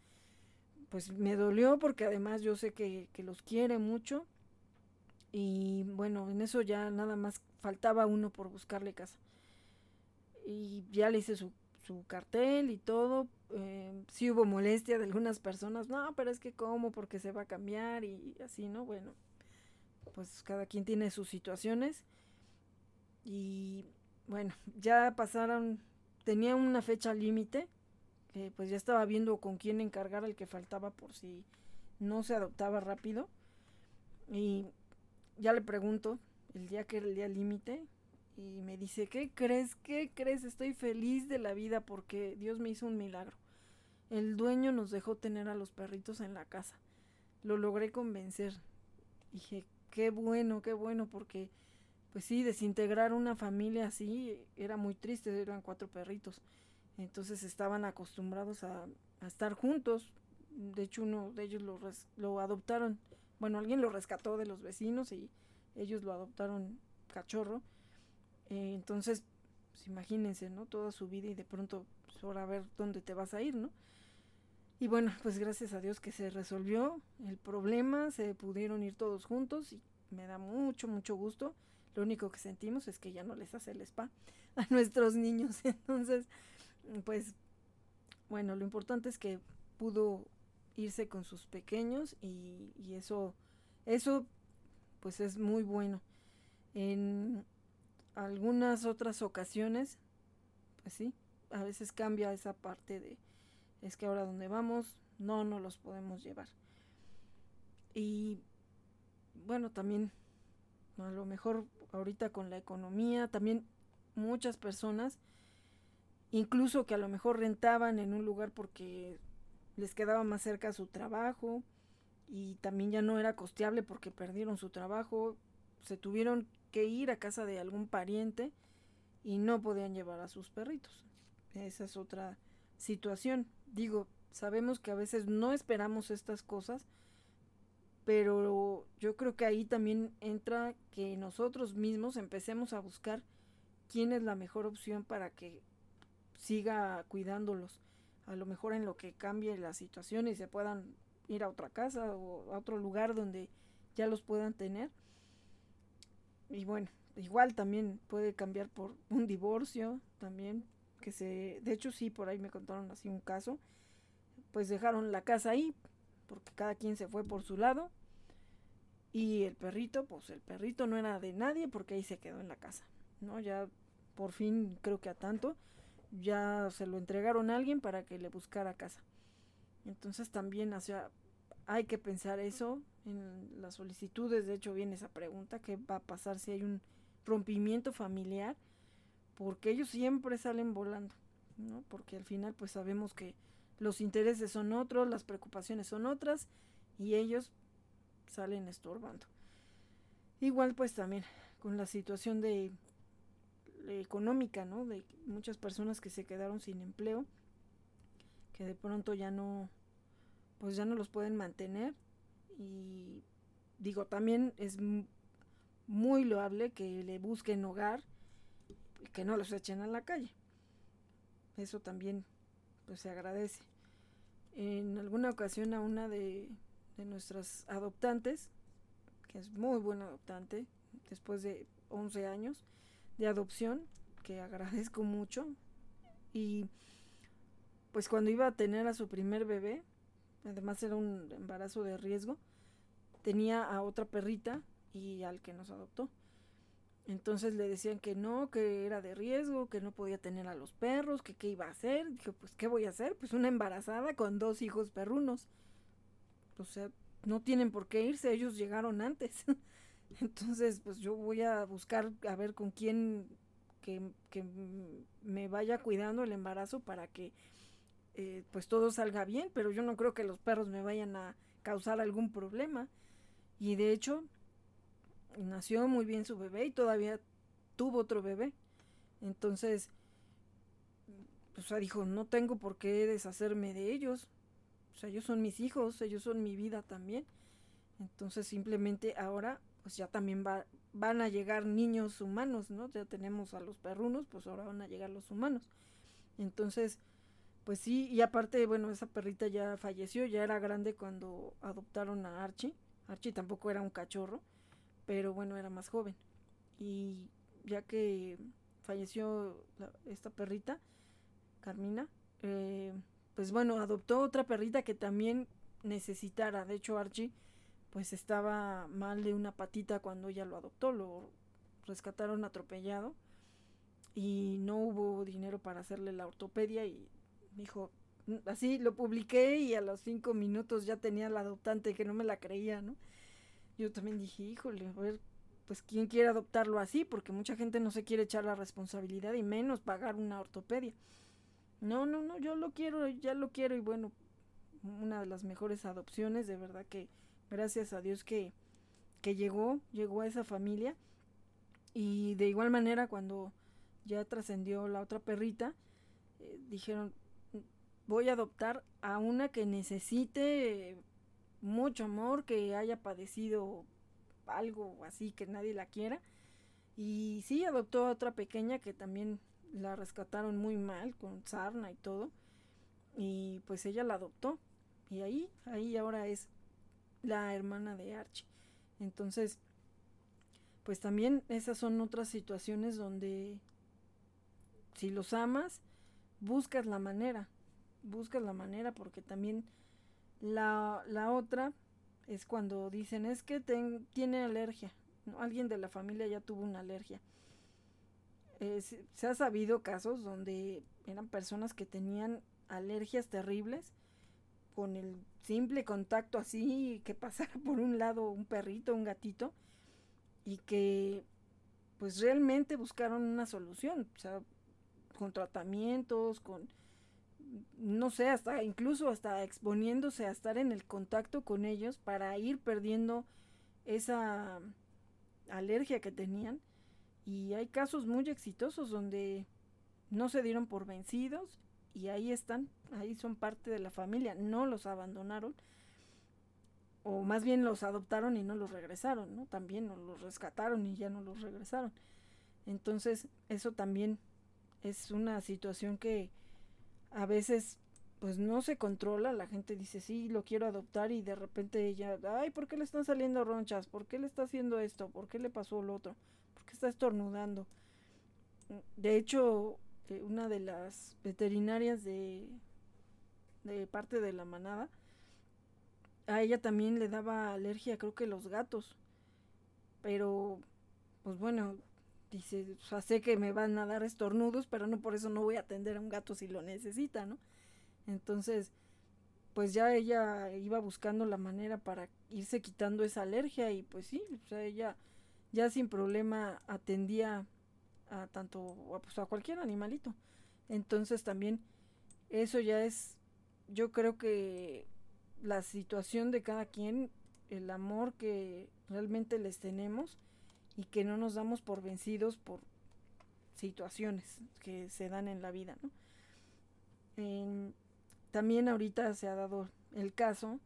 pues me dolió porque además yo sé que, los quiere mucho y bueno, en eso ya nada más faltaba uno por buscarle casa. Y ya le hice su, su cartel y todo. Eh, sí hubo molestia de algunas personas. No, pero es que cómo, porque se va a cambiar y así, ¿no? Bueno, pues cada quien tiene sus situaciones. Y bueno, ya pasaron, tenía una fecha límite pues ya estaba viendo con quién encargar al que faltaba por si no se adoptaba rápido. Y ya le pregunto el día que era el día límite y me dice, ¿qué crees? ¿Qué crees? Estoy feliz de la vida porque Dios me hizo un milagro. el dueño nos dejó tener a los perritos en la casa. Lo logré convencer. Dije, qué bueno, qué bueno, porque pues sí, desintegrar una familia así era muy triste, eran cuatro perritos. Entonces estaban acostumbrados a, estar juntos. De hecho, uno de ellos lo, lo adoptaron. Bueno, alguien lo rescató de los vecinos y ellos lo adoptaron cachorro. Eh, entonces, pues imagínense, ¿no? Toda su vida y de pronto, pues ahora a ver dónde te vas a ir, ¿no? Y bueno, pues gracias a Dios que se resolvió el problema, se pudieron ir todos juntos y me da mucho, mucho gusto. Lo único que sentimos es que ya no les hace el spa a [LAUGHS] nuestros niños. [LAUGHS] Entonces, pues, bueno, lo importante es que pudo irse con sus pequeños y, eso, eso, pues es muy bueno. En algunas otras ocasiones, pues sí, a veces cambia esa parte de es que ahora donde vamos no nos los podemos llevar. Y bueno, también a lo mejor ahorita con la economía, también muchas personas, incluso que a lo mejor rentaban en un lugar porque les quedaba más cerca su trabajo y también ya no era costeable porque perdieron su trabajo, se tuvieron que ir a casa de algún pariente y no podían llevar a sus perritos. Esa es otra situación. Digo, sabemos que a veces no esperamos estas cosas, pero yo creo que ahí también entra que nosotros mismos empecemos a buscar quién es la mejor opción para que siga cuidándolos. A lo mejor en lo que cambie la situación y se puedan ir a otra casa o a otro lugar donde ya los puedan tener. Y bueno, igual también puede cambiar por un divorcio también que se, de hecho sí, por ahí me contaron así un caso, pues dejaron la casa ahí, porque cada quien se fue por su lado, y el perrito, pues el perrito no era de nadie porque ahí se quedó en la casa, ¿no? Ya por fin creo que a tanto, ya se lo entregaron a alguien para que le buscara casa. Entonces también, o sea, hay que pensar eso en las solicitudes, de hecho viene esa pregunta, ¿qué va a pasar si hay un rompimiento familiar? porque ellos siempre salen volando, ¿no? Porque al final pues sabemos que los intereses son otros, las preocupaciones son otras y ellos salen estorbando. Igual pues también con la situación de, económica, ¿no? De muchas personas que se quedaron sin empleo, que de pronto ya no pues ya no los pueden mantener y digo también es muy loable que le busquen hogar que no los echen a la calle. Eso también pues se agradece. En alguna ocasión a una de, de nuestras adoptantes, que es muy buena adoptante, después de 11 años de adopción, que agradezco mucho, y pues cuando iba a tener a su primer bebé, además era un embarazo de riesgo, tenía a otra perrita y al que nos adoptó. Entonces le decían que no, que era de riesgo, que no podía tener a los perros, que qué iba a hacer. Dije, pues, ¿qué voy a hacer? Pues una embarazada con dos hijos perrunos. O sea, no tienen por qué irse, ellos llegaron antes. [LAUGHS] [LAUGHS] Entonces, pues yo voy a buscar a ver con quién que, que me vaya cuidando el embarazo para que eh, pues todo salga bien, pero yo no creo que los perros me vayan a causar algún problema. Y de hecho, nació muy bien su bebé y todavía tuvo otro bebé. Entonces, o sea, dijo, no tengo por qué deshacerme de ellos. O sea, ellos son mis hijos, ellos son mi vida también. Entonces, simplemente ahora, pues ya también va, van a llegar niños humanos, ¿no? Ya tenemos a los perrunos, pues ahora van a llegar los humanos. Entonces, pues sí, y aparte, bueno, esa perrita ya falleció, ya era grande cuando adoptaron a Archie. Archie tampoco era un cachorro pero bueno, era más joven. Y ya que falleció esta perrita, Carmina, eh, pues bueno, adoptó otra perrita que también necesitara. De hecho, Archie, pues estaba mal de una patita cuando ella lo adoptó, lo rescataron atropellado y no hubo dinero para hacerle la ortopedia y dijo, así lo publiqué y a los cinco minutos ya tenía la adoptante que no me la creía, ¿no? yo también dije, híjole, a ver, pues quién quiere adoptarlo así, porque mucha gente no se quiere echar la responsabilidad y menos pagar una ortopedia. no, no, no, yo lo quiero, ya lo quiero y bueno, una de las mejores adopciones, de verdad que gracias a Dios que, que llegó, llegó a esa familia y de igual manera cuando ya trascendió la otra perrita, eh, dijeron, voy a adoptar a una que necesite mucho amor, que haya padecido algo así, que nadie la quiera. Y sí, adoptó a otra pequeña que también la rescataron muy mal, con sarna y todo. Y pues ella la adoptó. Y ahí, ahí ahora es la hermana de Archie. Entonces, pues también esas son otras situaciones donde si los amas, buscas la manera, buscas la manera porque también la, la otra es cuando dicen es que tiene alergia, alguien de la familia ya tuvo una alergia. Eh, se ha sabido casos donde eran personas que tenían alergias terribles con el simple contacto así que pasara [LAUGHS] por un lado un perrito, un gatito y que pues realmente buscaron una solución, o sea, con tratamientos, con no sé, hasta incluso hasta exponiéndose a estar en el contacto con ellos para ir perdiendo esa alergia que tenían. Y hay casos muy exitosos donde no se dieron por vencidos y ahí están, ahí son parte de la familia, no los abandonaron o más bien los adoptaron y no los regresaron, ¿no? También los rescataron y ya no los regresaron. Entonces, eso también es una situación que a veces pues no se controla, la gente dice, sí, lo quiero adoptar y de repente ella, ay, ¿por qué le están saliendo ronchas? ¿Por qué le está haciendo esto? ¿Por qué le pasó lo otro? ¿Por qué está estornudando? De hecho, eh, una de las veterinarias de, de parte de la manada, a ella también le daba alergia, creo que los gatos. Pero, pues bueno, dice, o sea, sé que me van a dar estornudos, pero no por eso no voy a atender a un gato si lo necesita, ¿no? Entonces, pues ya ella iba buscando la manera para irse quitando esa alergia y pues sí, o sea, ella ya sin problema atendía a tanto, a, pues a cualquier animalito. Entonces también eso ya es, yo creo que la situación de cada quien, el amor que realmente les tenemos, y que no nos damos por vencidos por situaciones que se dan en la vida. ¿no? también ahorita se ha dado el caso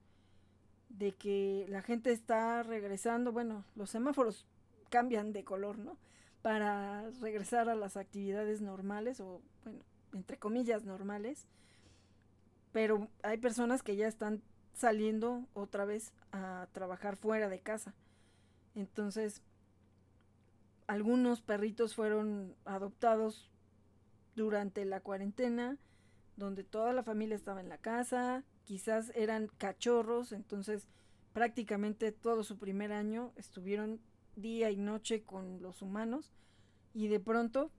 de que la gente está regresando, bueno, los semáforos cambian de color, ¿no? Para regresar a las actividades normales o, bueno, entre comillas normales, pero hay personas que ya están saliendo otra vez a trabajar fuera de casa. Entonces, algunos perritos fueron adoptados durante la cuarentena, donde toda la familia estaba en la casa, quizás eran cachorros, entonces prácticamente todo su primer año estuvieron día y noche con los humanos y de pronto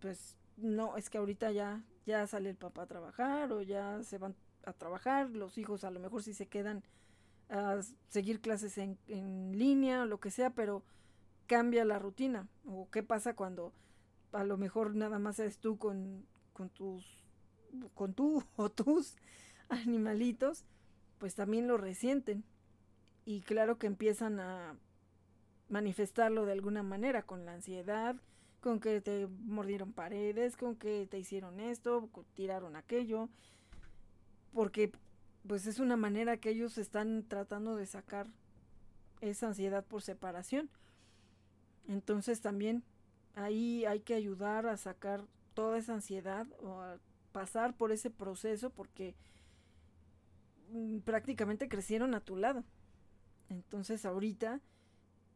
pues no es que ahorita ya ya sale el papá a trabajar o ya se van a trabajar los hijos a lo mejor si se quedan a seguir clases en, en línea o lo que sea pero cambia la rutina? ¿O qué pasa cuando a lo mejor nada más eres tú con, con tus, con tú [LAUGHS] o tus animalitos? Pues también lo resienten. Y claro que empiezan a manifestarlo de alguna manera, con la ansiedad, con que te mordieron paredes, con que te hicieron esto, tiraron aquello, porque pues es una manera que ellos están tratando de sacar esa ansiedad por separación. Entonces también ahí hay que ayudar a sacar toda esa ansiedad o a pasar por ese proceso porque mm, prácticamente crecieron a tu lado. Entonces ahorita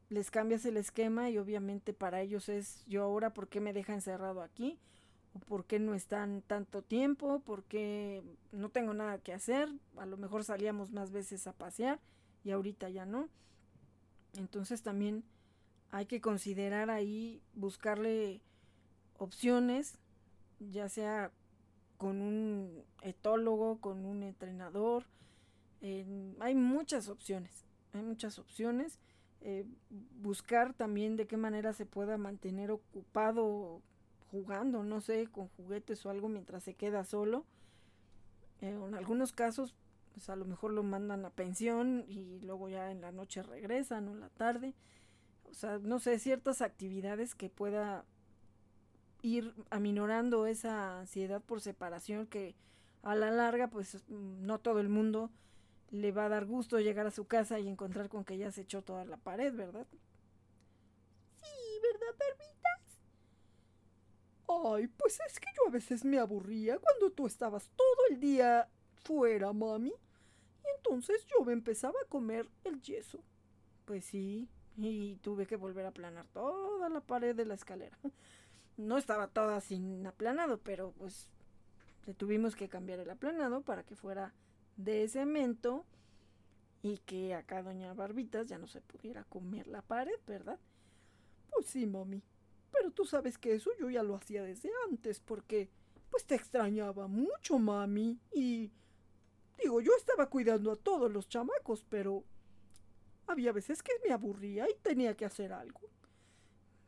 les cambias el esquema y obviamente para ellos es yo ahora por qué me deja encerrado aquí o por qué no están tanto tiempo, por qué no tengo nada que hacer, a lo mejor salíamos más veces a pasear y ahorita ya no. Entonces también hay que considerar ahí buscarle opciones, ya sea con un etólogo, con un entrenador. hay muchas opciones, hay muchas opciones. Eh, buscar también de qué manera se pueda mantener ocupado jugando, no sé, con juguetes o algo mientras se queda solo. Eh, en algunos casos, pues a lo mejor lo mandan a pensión y luego ya en la noche regresan o en la tarde. O sea, no sé, ciertas actividades que pueda ir aminorando esa ansiedad por separación que a la larga, pues no todo el mundo le va a dar gusto llegar a su casa y encontrar con que ya se echó toda la pared, ¿verdad? Sí, ¿verdad, Barbitas? Ay, pues es que yo a veces me aburría cuando tú estabas todo el día fuera, mami. Y entonces yo me empezaba a comer el yeso. Pues sí, y tuve que volver a aplanar toda la pared de la escalera. No estaba toda sin aplanado, pero pues le tuvimos que cambiar el aplanado para que fuera de cemento y que acá doña Barbitas ya no se pudiera comer la pared, ¿verdad? Pues sí, mami. Pero tú sabes que eso yo ya lo hacía desde antes porque pues te extrañaba mucho, mami. Y digo, yo estaba cuidando a todos los chamacos, pero había veces que me aburría y tenía que hacer algo.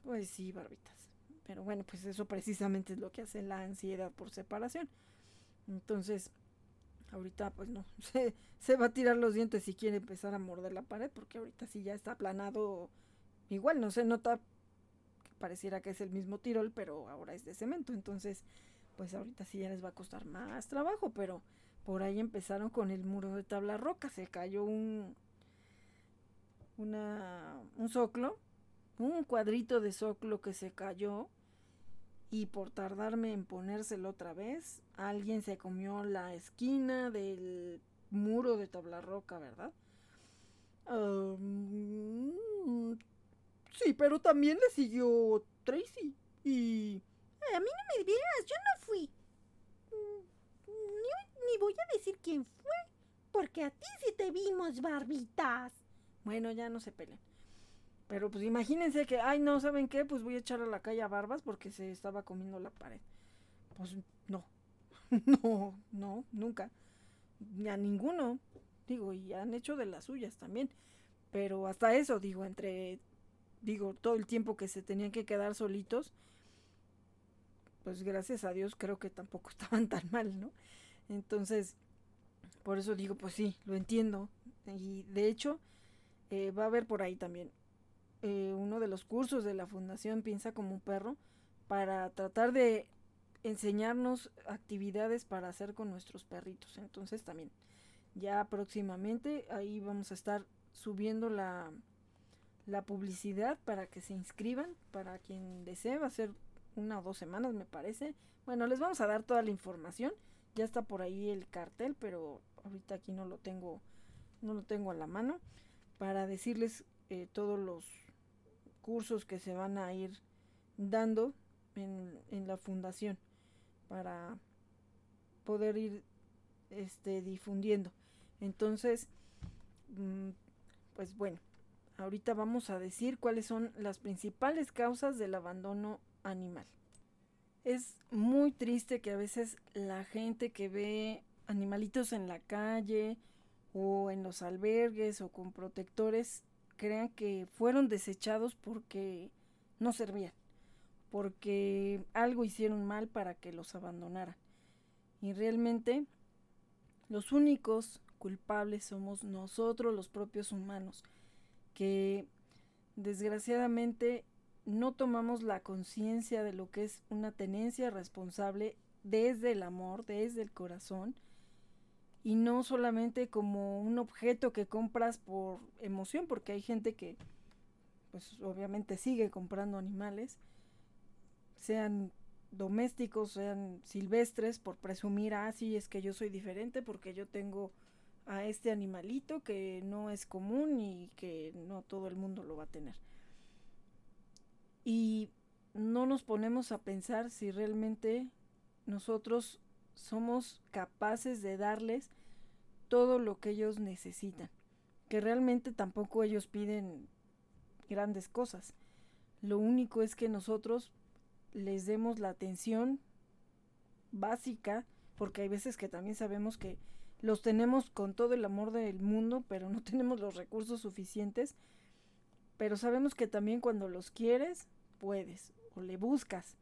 Pues sí, Barbitas. Pero bueno, pues eso precisamente es lo que hace la ansiedad por separación. Entonces, ahorita pues no, [LAUGHS] se, se va a tirar los dientes si quiere empezar a morder la pared, porque ahorita sí ya está aplanado. Igual no se nota que pareciera que es el mismo tirol, pero ahora es de cemento. Entonces, pues ahorita sí ya les va a costar más trabajo, pero por ahí empezaron con el muro de tabla roca. Se cayó un, una, un soclo, un cuadrito de soclo que se cayó y por tardarme en ponérselo otra vez, alguien se comió la esquina del muro de tabla roca, ¿verdad? sí, pero también le siguió Tracy y... A mí no me vieras, yo no fui. Ni, ni voy a decir quién fue, porque a ti sí te vimos, barbitas. Bueno, ya no se peleen. Pero pues imagínense que, ay, no, ¿saben qué? Pues voy a echar a la calle a Barbas porque se estaba comiendo la pared. Pues no, [LAUGHS] no, no, nunca. Ni a ninguno. Digo, y han hecho de las suyas también. Pero hasta eso, digo, entre, digo, todo el tiempo que se tenían que quedar solitos, pues gracias a Dios creo que tampoco [LAUGHS] estaban tan mal, ¿no? Entonces, por eso digo, pues sí, lo entiendo. Y de hecho, eh, va a haber por ahí también eh, uno de los cursos de la Fundación Piensa como un perro para tratar de enseñarnos actividades para hacer con nuestros perritos. Entonces también ya próximamente ahí vamos a estar subiendo la, la publicidad para que se inscriban, para quien desee, va a ser una o dos semanas me parece. Bueno, les vamos a dar toda la información. Ya está por ahí el cartel, pero ahorita aquí no lo tengo, no lo tengo a la mano para decirles eh, todos los cursos que se van a ir dando en, en la fundación para poder ir este, difundiendo. Entonces, mm, pues bueno, ahorita vamos a decir cuáles son las principales causas del abandono animal. Es muy triste que a veces la gente que ve animalitos en la calle o en los albergues o con protectores crean que fueron desechados porque no servían, porque algo hicieron mal para que los abandonaran. Y realmente los únicos culpables somos nosotros los propios humanos, que desgraciadamente no tomamos la conciencia de lo que es una tenencia responsable desde el amor, desde el corazón, y no solamente como un objeto que compras por emoción, porque hay gente que pues obviamente sigue comprando animales, sean domésticos, sean silvestres, por presumir, ah, sí, es que yo soy diferente porque yo tengo a este animalito que no es común y que no todo el mundo lo va a tener. Y no nos ponemos a pensar si realmente nosotros somos capaces de darles todo lo que ellos necesitan, que realmente tampoco ellos piden grandes cosas. Lo único es que nosotros les demos la atención básica, porque hay veces que también sabemos que los tenemos con todo el amor del mundo, [LAUGHS] pero no tenemos los recursos suficientes. Pero sabemos que también cuando los quieres, puedes, o le buscas.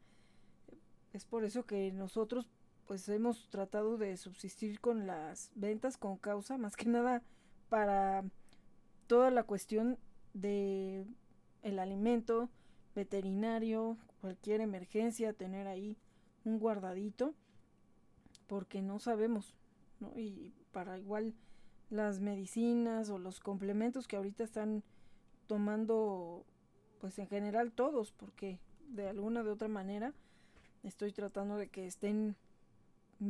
es por eso que nosotros pues hemos tratado de subsistir con las ventas con causa, más que nada para toda la cuestión de el alimento veterinario, cualquier emergencia, tener ahí un guardadito, porque no sabemos, ¿no? Y para igual las medicinas o los complementos que ahorita están tomando, pues en general todos, porque de alguna de otra manera estoy tratando de que estén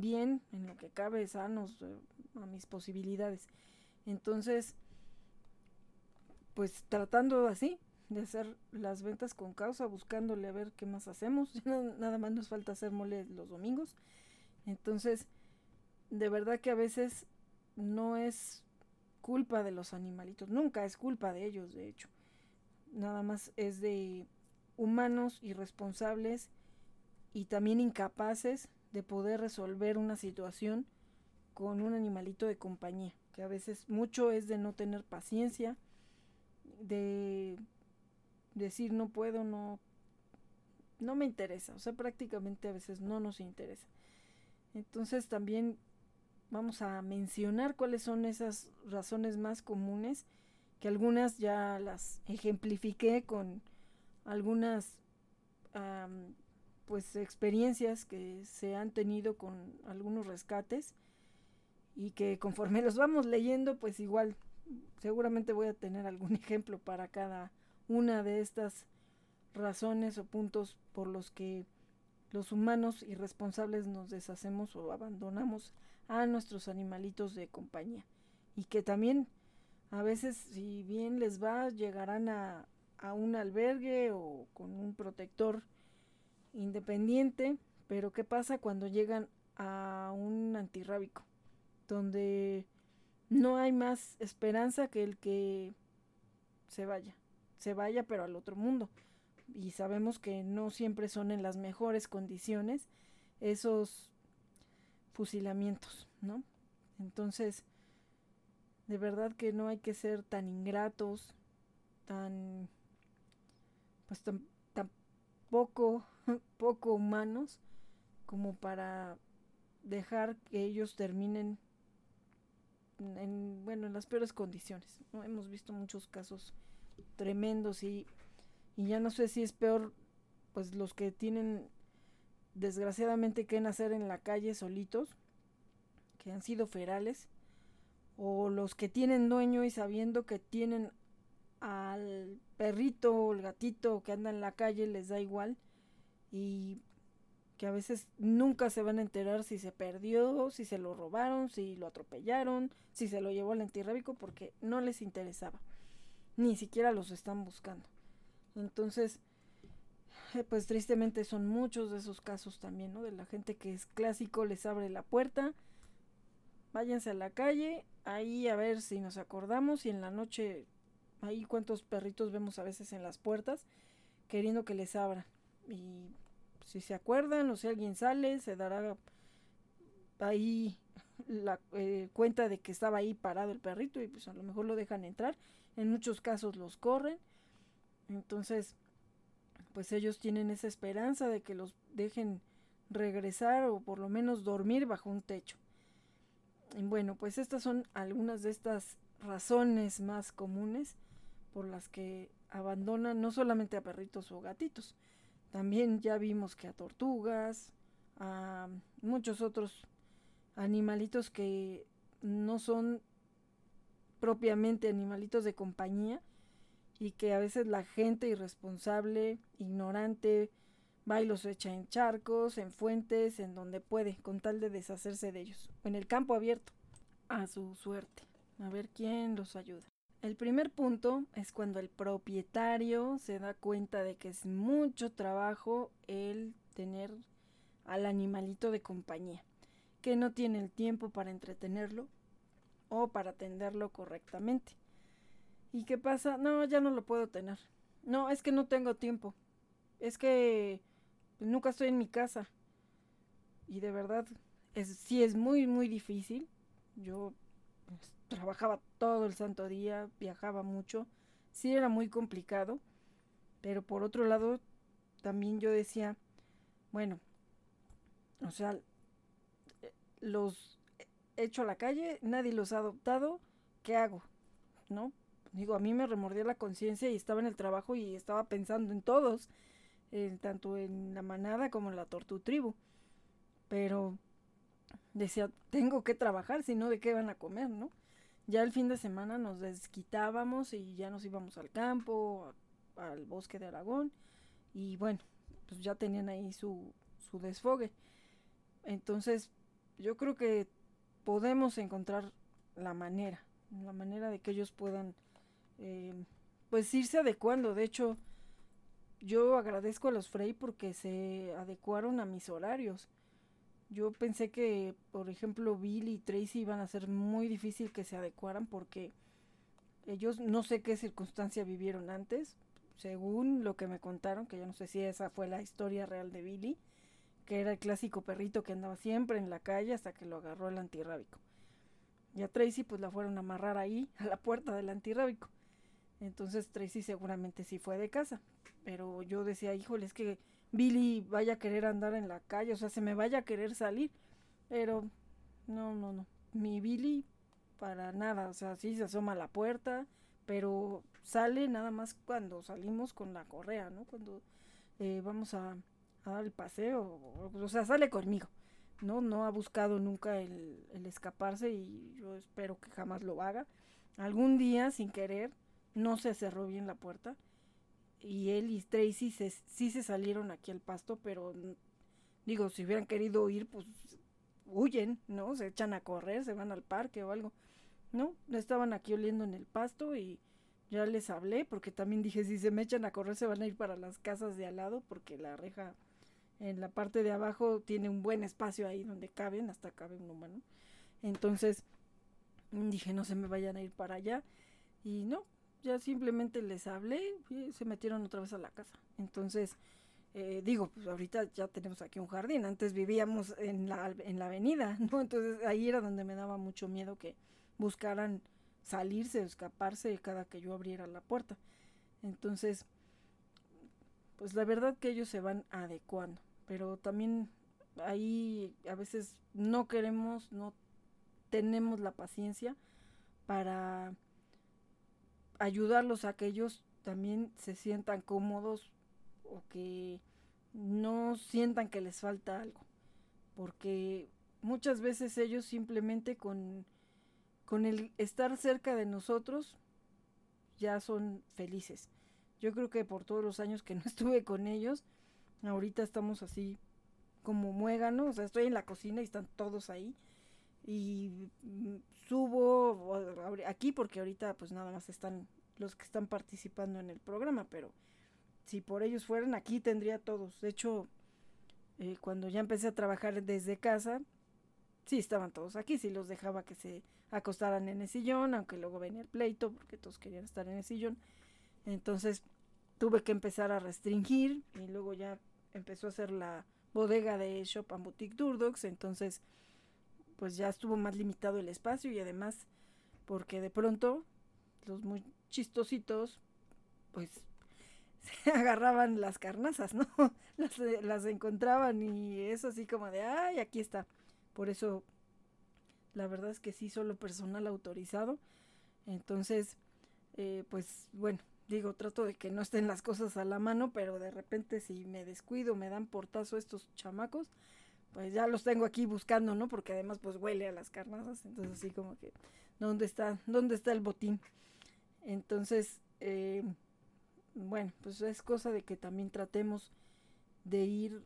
bien, en lo que cabe, sanos, eh, a mis posibilidades. Entonces, pues tratando así de hacer las ventas con causa, buscándole a ver qué más hacemos. [LAUGHS] Nada más nos falta hacer mole los domingos. Entonces, de verdad que a veces no es culpa de los animalitos, nunca es culpa de ellos, de hecho. Nada más es de humanos irresponsables y también incapaces de poder resolver una situación con un animalito de compañía, que a veces mucho es de no tener paciencia, de decir no puedo, no no me interesa, o sea, prácticamente a veces no nos interesa. Entonces también vamos a mencionar cuáles son esas razones más comunes, que algunas ya las ejemplifiqué con algunas pues experiencias que se han tenido con algunos rescates y que conforme [LAUGHS] los vamos leyendo pues igual seguramente voy a tener algún [LAUGHS] ejemplo para cada una de estas razones o puntos por los que los humanos irresponsables nos deshacemos o abandonamos a nuestros animalitos de compañía. Y que también a veces si bien les va llegarán a, a un albergue o con un protector independiente, pero ¿qué pasa cuando llegan a un antirrábico? Donde no hay más esperanza que el que se vaya, se vaya pero al otro mundo. Y sabemos que no siempre son en las mejores condiciones esos fusilamientos, ¿no? Entonces, de verdad que no hay que ser tan ingratos, tan, pues tan, tan [LAUGHS] poco humanos como para dejar que ellos terminen en, bueno, en las peores condiciones. ¿no? Hemos visto muchos casos tremendos y, y ya no sé si es peor pues los que tienen desgraciadamente que nacer en la calle solitos, que han sido ferales, o los que tienen dueño y sabiendo que tienen al perrito o el gatito que anda en la calle les da igual y que a veces nunca se van a enterar si se perdió, si se lo robaron, si lo atropellaron, si se lo llevó al antirrábico porque no les interesaba. Ni siquiera los están buscando. Entonces, eh, pues tristemente son muchos de esos casos también, ¿no? De la gente que es clásico, les abre la puerta, váyanse a la calle, ahí a ver si nos acordamos y en la noche, ahí cuántos perritos vemos a veces en las puertas, queriendo que les abra. Y si se acuerdan o si alguien sale, se dará ahí la eh, cuenta de que estaba ahí parado el perrito y pues a lo mejor lo dejan entrar. En muchos casos los corren. Entonces, pues ellos tienen esa esperanza de que los dejen regresar o por lo menos dormir bajo un techo. Y bueno, pues estas son algunas de estas razones más comunes por las que abandonan no solamente a perritos o gatitos, también ya vimos que a tortugas, a muchos otros animalitos que no son propiamente animalitos de compañía y que a veces la gente irresponsable, ignorante, va y los echa en charcos, en fuentes, en donde puede, con tal de deshacerse de ellos, en el campo abierto, a su suerte, a ver quién los ayuda. El primer punto es cuando el propietario se da cuenta de que es mucho trabajo el tener al animalito de compañía, que no tiene el tiempo para entretenerlo o para atenderlo correctamente. ¿Y qué pasa? No, ya no lo puedo tener. No, es que no tengo tiempo. Es que nunca estoy en mi casa. Y de verdad, es, sí es muy, muy difícil. Yo pues, trabajaba todo el santo día, viajaba mucho, sí era muy complicado, pero por otro lado también yo decía, bueno, o sea, los echo a la calle, nadie los ha adoptado, ¿qué hago? ¿No? Digo, a mí me remordía la conciencia y estaba en el trabajo y estaba pensando en todos, tanto en la manada como en la tortu tribu. Pero decía, tengo que trabajar, si no, ¿de qué van a comer, no? Ya el fin de semana nos desquitábamos y ya nos íbamos al campo, al bosque de Aragón, y bueno, pues ya tenían ahí su, su desfogue. Entonces, yo creo que podemos encontrar la manera, la manera de que ellos puedan, eh, pues irse adecuando. De hecho, yo agradezco a los Frey porque se adecuaron a mis horarios. Yo pensé que, por ejemplo, Bill y Tracy iban a ser muy difícil que se adecuaran porque ellos no sé qué circunstancia vivieron antes, según lo que me contaron, que yo no sé si esa fue la historia real de Billy, que era el clásico perrito que andaba siempre en la calle hasta que lo agarró el antirrábico. Y a Tracy pues la fueron a amarrar ahí, [LAUGHS] a la puerta del antirrábico. Entonces Tracy seguramente sí fue de casa. Pero yo decía, híjole, es que Billy vaya a querer andar en la calle, o sea, se me vaya a querer salir. Pero no, no, no. Mi Billy para nada, o sea, sí se asoma a la puerta, pero sale nada más cuando salimos con la correa, ¿no? Cuando eh, vamos a, dar el paseo, o, sea, sale conmigo, ¿no? No ha buscado nunca el, el escaparse y yo espero que jamás lo haga. Algún día, sin querer, no se cerró bien la puerta y él y Tracy se, sí se salieron aquí al pasto, pero digo, si hubieran querido ir, pues huyen, ¿no? Se echan a correr, se van al parque o algo. No, estaban aquí oliendo en el pasto y ya les hablé porque también dije, si se me echan a correr se van a ir para las casas de al lado porque la reja en la parte de abajo tiene un buen espacio ahí donde caben, hasta cabe un humano. Entonces dije, no se me vayan a ir para allá. Y no, ya simplemente les hablé y se metieron otra vez a la casa. Entonces, eh, digo, pues ahorita ya tenemos aquí un jardín, antes vivíamos en la, en la avenida, [LAUGHS] ¿no? Entonces ahí era donde me daba mucho miedo que buscaran salirse o escaparse cada que yo abriera la puerta. Entonces, pues la verdad que ellos se van adecuando, pero también ahí a veces no queremos, no tenemos la paciencia para ayudarlos a que ellos también se sientan cómodos o que no sientan que les falta algo. Porque muchas veces ellos simplemente con, con el estar cerca de nosotros ya son felices. Yo creo que por todos los años que no [LAUGHS] estuve con ellos, ahorita estamos así como muéganos, o sea, estoy en la cocina y están todos ahí y mm, subo aquí porque ahorita pues nada más están los que están participando en el programa, pero si por ellos fueran aquí tendría todos. De hecho, eh, cuando ya empecé a trabajar desde casa, sí estaban todos aquí, sí los dejaba que se acostaran en el sillón, aunque luego venía el pleito porque todos querían estar en el sillón. Entonces tuve que empezar a restringir y luego ya empezó a hacer la bodega de Shop and Boutique Durdox, entonces pues ya estuvo más limitado el espacio y además porque de pronto los muy chistositos pues se [LAUGHS] agarraban las carnazas, ¿no? [LAUGHS] Las, las encontraban y es así como de, ay, aquí está. Por eso, la verdad es que sí, solo personal autorizado. Entonces, eh, pues bueno, digo, trato de que no estén las cosas a la mano, pero de repente si me descuido, me dan portazo estos chamacos, pues ya los tengo aquí buscando, ¿no? Porque además pues huele a las carnazas, entonces así como que, ¿dónde está, dónde está el botín? Entonces, eh, bueno, pues es cosa de que también tratemos de ir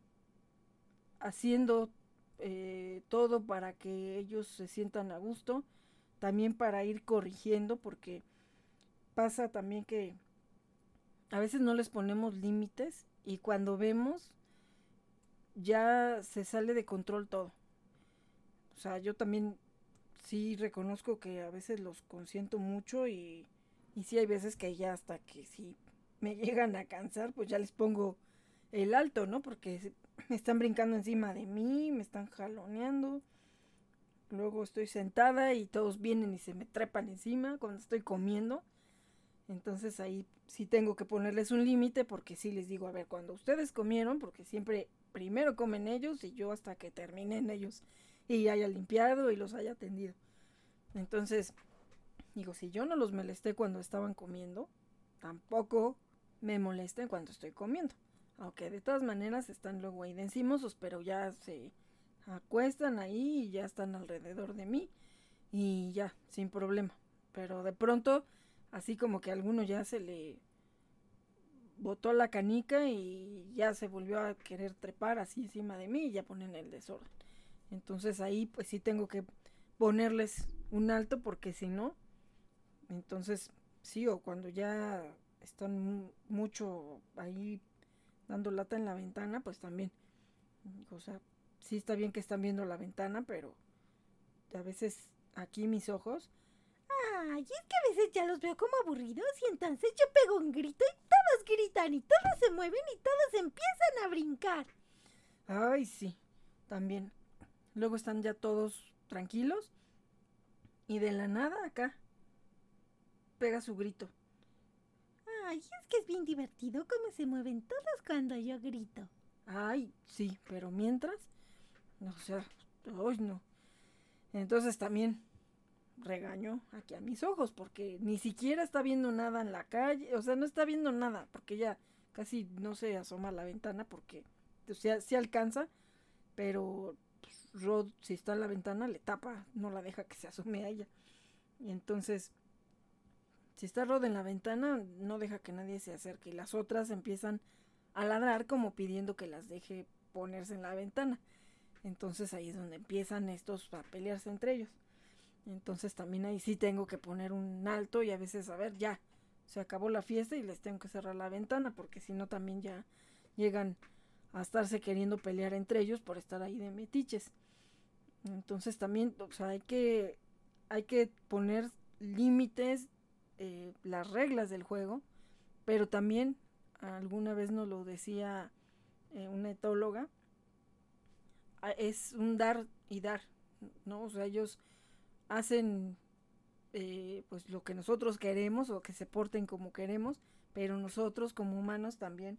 haciendo eh, todo para que ellos se sientan a gusto, también para ir corrigiendo, porque pasa también que a veces no les ponemos límites y cuando vemos ya se sale de control todo. O sea, yo también sí reconozco que a veces los consiento mucho y, y sí hay veces que ya hasta que sí me [LAUGHS] llegan a cansar, pues ya les pongo el alto, ¿no? Porque me están brincando encima de mí, me están jaloneando. Luego estoy sentada y todos vienen y se me trepan encima cuando estoy comiendo. Entonces ahí sí tengo que ponerles un límite porque sí les digo, a ver, cuando ustedes comieron, porque siempre primero comen ellos y yo hasta que terminen ellos y haya limpiado y los haya atendido. Entonces, digo, si yo no los molesté cuando estaban comiendo, tampoco me molesten cuando estoy comiendo. Aunque de todas maneras están luego ahí de encimosos, pero ya se acuestan ahí y ya están alrededor de mí y ya, sin problema. Pero de pronto, así como que a alguno ya se le botó la canica y ya se volvió a querer trepar así encima de mí y ya ponen el desorden. Entonces ahí pues sí tengo que ponerles un alto porque si no, entonces sí, o cuando ya están mucho ahí dando lata en la ventana, pues también, o sea, sí está bien que están viendo la ventana, pero a veces aquí mis ojos. Ay, es que a veces ya los veo como aburridos y entonces yo pego un grito y todos gritan y todos se mueven y todos empiezan a brincar. Ay, sí, también. Luego están ya todos tranquilos y de la nada acá pega su grito. Ay, es que es bien divertido cómo se mueven todos cuando yo grito. Ay, sí, pero mientras, o sea, hoy no. Entonces también regaño aquí a mis ojos porque ni siquiera está viendo nada en la calle, o sea, no está viendo nada porque ya casi no se asoma a la ventana porque o sea, alcanza, pero pues, Rod si está en la ventana le tapa, no la deja que se asome a ella. Y entonces si está Rod en la ventana, no deja que nadie se acerque. Y las otras empiezan a ladrar como pidiendo que las deje ponerse en la ventana. Entonces ahí es donde empiezan estos a pelearse entre ellos. Entonces también ahí sí tengo que poner un alto y a veces, a ver, ya, se acabó la fiesta y les tengo que cerrar la ventana porque si no también ya llegan a estarse queriendo pelear entre ellos por estar ahí de metiches. Entonces también, o sea, hay que, hay que poner límites eh, las reglas del juego, pero también alguna vez nos lo decía eh, una etóloga, es un dar y dar, ¿no? O sea, ellos hacen eh, pues lo que nosotros queremos o que se porten como queremos, pero nosotros como humanos también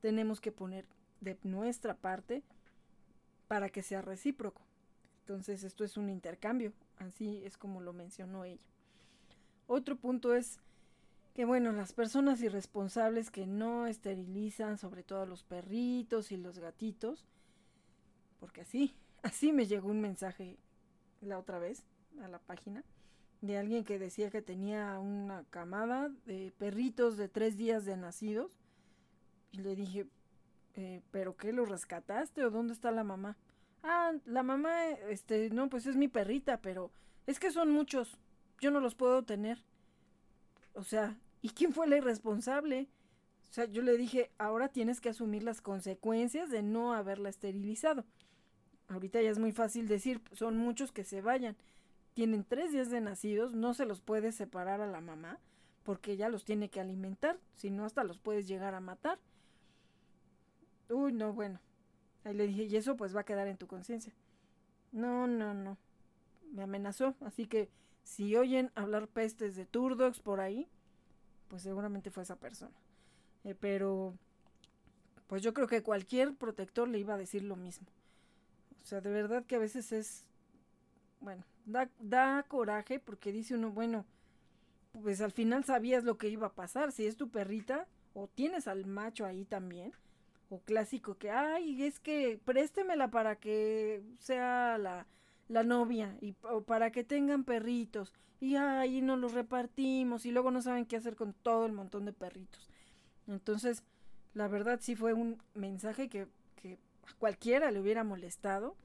tenemos que poner de nuestra parte para que sea recíproco. Entonces esto es un intercambio, así es como lo mencionó ella. Otro punto es que, bueno, las personas irresponsables que no esterilizan, sobre todo los perritos y los gatitos, porque así, así me llegó un mensaje la otra vez a la página de alguien que decía que tenía una camada de perritos de tres días de nacidos. Y le dije, eh, ¿pero qué? ¿Lo rescataste o dónde está la mamá? Ah, la mamá, este, no, pues es mi perrita, pero es que son muchos yo no los puedo tener. O sea, ¿y quién fue la irresponsable? O sea, yo le dije, ahora tienes que asumir las consecuencias de no haberla esterilizado. Ahorita ya es muy fácil decir, son muchos que se vayan. Tienen tres días de nacidos, no se los puede separar a la mamá porque ella los tiene que alimentar, si no hasta los puedes llegar a matar. Uy, no, bueno. Ahí le dije, y eso pues va a quedar en tu conciencia. No, no, no. Me amenazó, así que si oyen hablar pestes de Turdox por ahí, pues seguramente fue esa persona. Eh, pero, pues yo creo que cualquier protector le iba a decir lo mismo. O sea, de verdad que a veces es, bueno, da, da coraje porque dice uno, bueno, pues al final sabías lo que iba a pasar. Si es tu perrita o tienes al macho ahí también, o clásico que, ay, es que préstemela para que sea la, la novia y para que tengan perritos y ahí nos los repartimos y luego no saben qué hacer con todo el montón de perritos. Entonces, la verdad sí fue un mensaje que, que a cualquiera le hubiera molestado.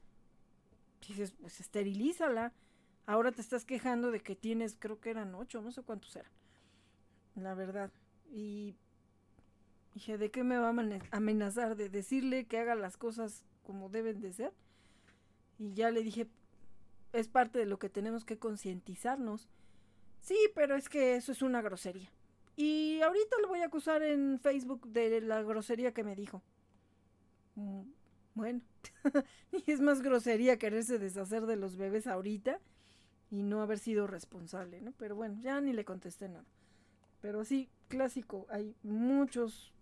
Dices, pues esterilízala. Ahora te estás quejando de que tienes, creo que eran ocho, no sé cuántos eran. La verdad. Y dije, ¿de qué me va a amenazar? ¿De decirle que haga las cosas como deben de ser? Y ya le dije, es parte de lo que tenemos que concientizarnos. Sí, pero es que eso es una grosería. Y ahorita lo voy a acusar en Facebook de la grosería que me dijo. Mm, bueno, [LAUGHS] y es más grosería quererse deshacer de los bebés ahorita y no haber sido responsable, ¿no? Pero bueno, ya ni le contesté nada. pero sí, clásico, hay muchos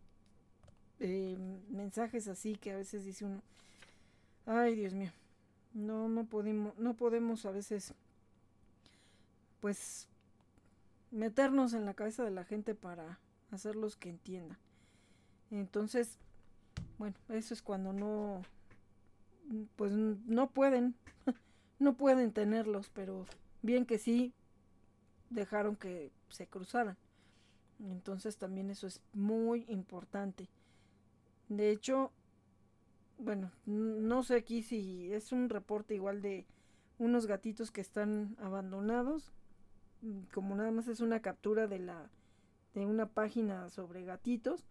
eh, mensajes así que a veces dice uno, ay Dios mío, no, no podemos, no podemos a veces, pues, meternos en la cabeza de la gente para hacerlos que entiendan. Entonces, bueno, eso es cuando no, pues no pueden, [LAUGHS] no pueden tenerlos, pero bien que sí dejaron que se cruzaran. Entonces también eso es muy importante. De hecho, bueno, no sé aquí si es un reporte igual de unos gatitos que están abandonados. Mm, como nada más es una captura de la de una página sobre gatitos,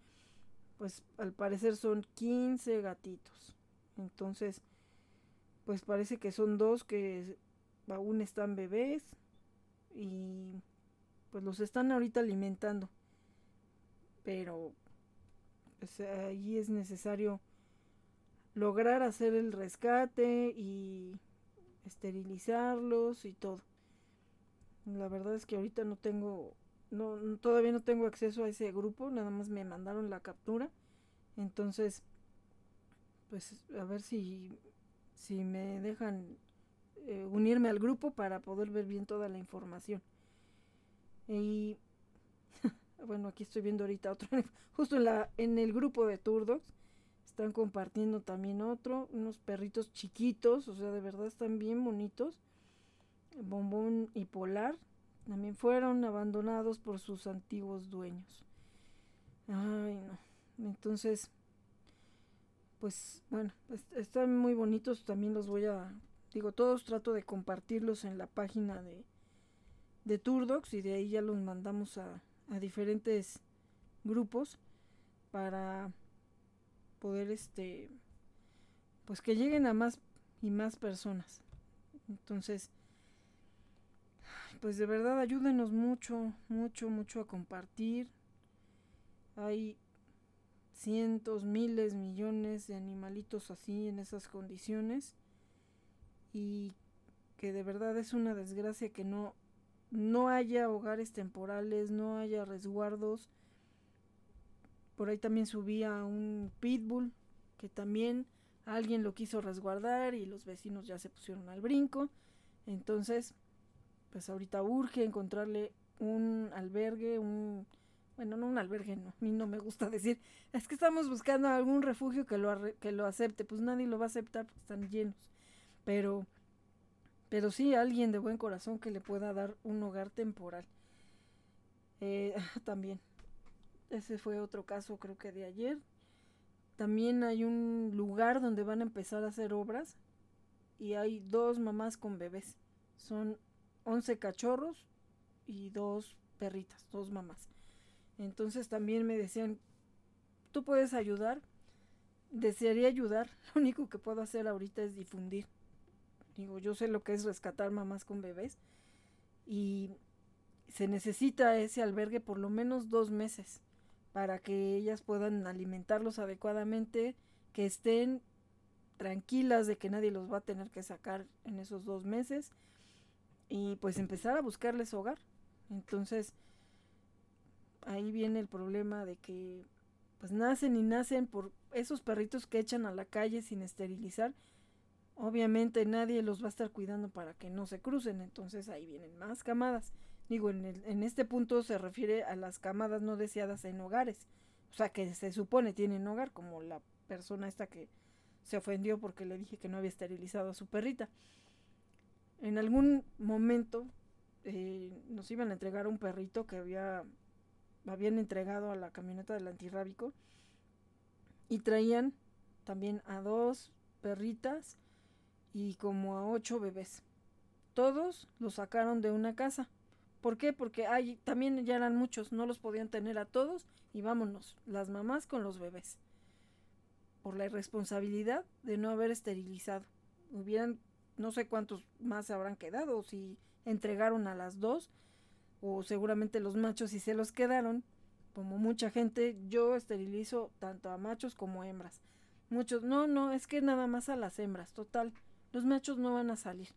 pues al parecer son 15 gatitos. Entonces, pues parece que son dos que aún están bebés y pues los están ahorita alimentando. Pero pues ahí es necesario lograr hacer el rescate y esterilizarlos y todo. La verdad es que ahorita no tengo, no, todavía no tengo acceso a ese grupo, nada más me mandaron la captura. Entonces, pues a ver si, si me dejan eh, unirme al grupo para poder ver bien toda la información. Y [LAUGHS] bueno, aquí estoy viendo ahorita otro, [LAUGHS] justo en, la, en el grupo de Turdocs, están compartiendo también otro, unos perritos chiquitos, o sea, de verdad están bien bonitos. Bombón y Polar también fueron abandonados por sus antiguos dueños. Ay, no. Entonces, pues bueno, están muy bonitos, también los voy a, digo, todos trato de compartirlos en la página de, de Turdocs y de ahí ya los mandamos a, a diferentes grupos para poder este pues que lleguen a más y más personas. Entonces pues de verdad ayúdenos mucho mucho mucho a compartir. Hay cientos miles millones de animalitos así en esas condiciones y que de verdad es una desgracia que no no haya hogares temporales, no haya resguardos. Por ahí también subía un pitbull que también alguien lo quiso resguardar y los vecinos ya se pusieron al brinco. Entonces, pues ahorita urge encontrarle un albergue, un bueno, no un albergue, no, a mí no me gusta decir, es que estamos buscando algún refugio que lo que lo acepte, pues nadie lo va a aceptar porque están llenos. Pero pero sí alguien de buen corazón que le pueda dar un hogar temporal. Eh, [LAUGHS] también, ese fue otro caso creo que de ayer. También hay un lugar donde van a empezar a hacer obras y hay dos mamás con bebés. Son 11 cachorros y dos perritas, dos mamás. Entonces también me decían, ¿tú puedes ayudar? Desearía ayudar, [LAUGHS] lo único que puedo hacer ahorita es difundir. Digo, yo sé lo que es rescatar mamás con bebés y se necesita ese albergue por lo menos dos meses para que ellas puedan alimentarlos adecuadamente, que estén tranquilas de que nadie los va a tener que sacar en esos dos meses y pues empezar a buscarles hogar. Entonces, ahí viene el problema de que pues nacen y nacen por esos perritos que echan a la calle sin esterilizar Obviamente nadie los va a estar cuidando para que no se crucen, entonces ahí vienen más camadas. Digo, en, el, en este punto se refiere a las camadas no deseadas en hogares, o sea que se supone tienen hogar, como la persona esta que se ofendió porque le dije que no había esterilizado a su perrita. En algún momento eh, nos iban a entregar un perrito que había habían entregado a la camioneta del antirrábico y traían también a dos perritas y como a ocho bebés. Todos los sacaron de una casa. ¿Por qué? Porque hay, también ya eran muchos, no los podían tener a todos y vámonos, las mamás con los bebés. Por la irresponsabilidad de no haber esterilizado. Hubieran, no sé cuántos más se habrán quedado, si entregaron a las dos, o seguramente los machos y se los quedaron. Como mucha gente, yo esterilizo tanto a machos como a hembras. Muchos, no, no, es que nada más a las hembras, total los machos no van a salir.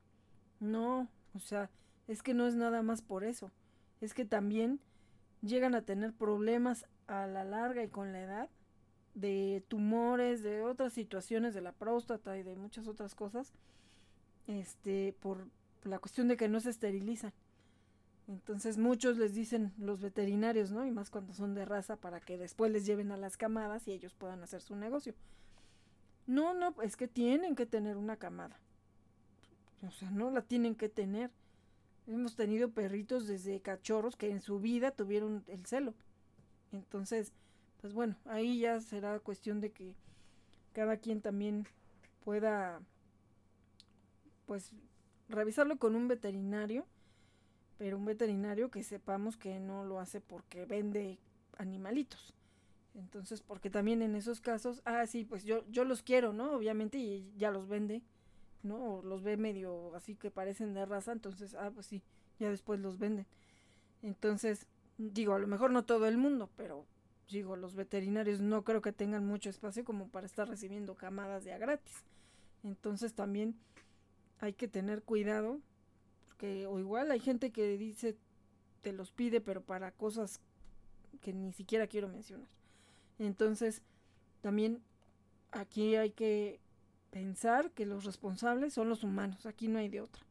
No, o sea, es que no es nada más por eso. Es que también llegan a tener problemas a la larga y con la edad de tumores, de otras situaciones de la próstata y de muchas otras cosas, este, por la cuestión de que no se esterilizan. Entonces muchos les dicen los veterinarios, ¿no? Y más cuando son de raza para que después les lleven a las camadas y ellos puedan hacer su negocio. No, no, es que tienen que tener una camada. O sea, no la tienen que tener. Hemos tenido perritos desde cachorros que en su vida tuvieron el celo. Entonces, pues bueno, ahí ya será cuestión de que cada quien también pueda, pues, revisarlo con un veterinario pero un veterinario que sepamos que no lo hace porque vende animalitos. Entonces, porque también en esos casos, ah, sí, pues yo, yo los quiero, ¿no? Obviamente, y ya los vende, ¿no? O los ve medio así que parecen de raza, entonces, ah, pues sí, ya después los venden. Entonces, digo, a lo mejor no todo el mundo, pero digo, los veterinarios no creo que tengan mucho espacio como para estar recibiendo camadas de a gratis. Entonces también hay que tener cuidado que o igual hay gente que dice te los pide pero para cosas que ni siquiera quiero mencionar. Entonces, también aquí hay que pensar que los responsables son los humanos, aquí no hay de otra.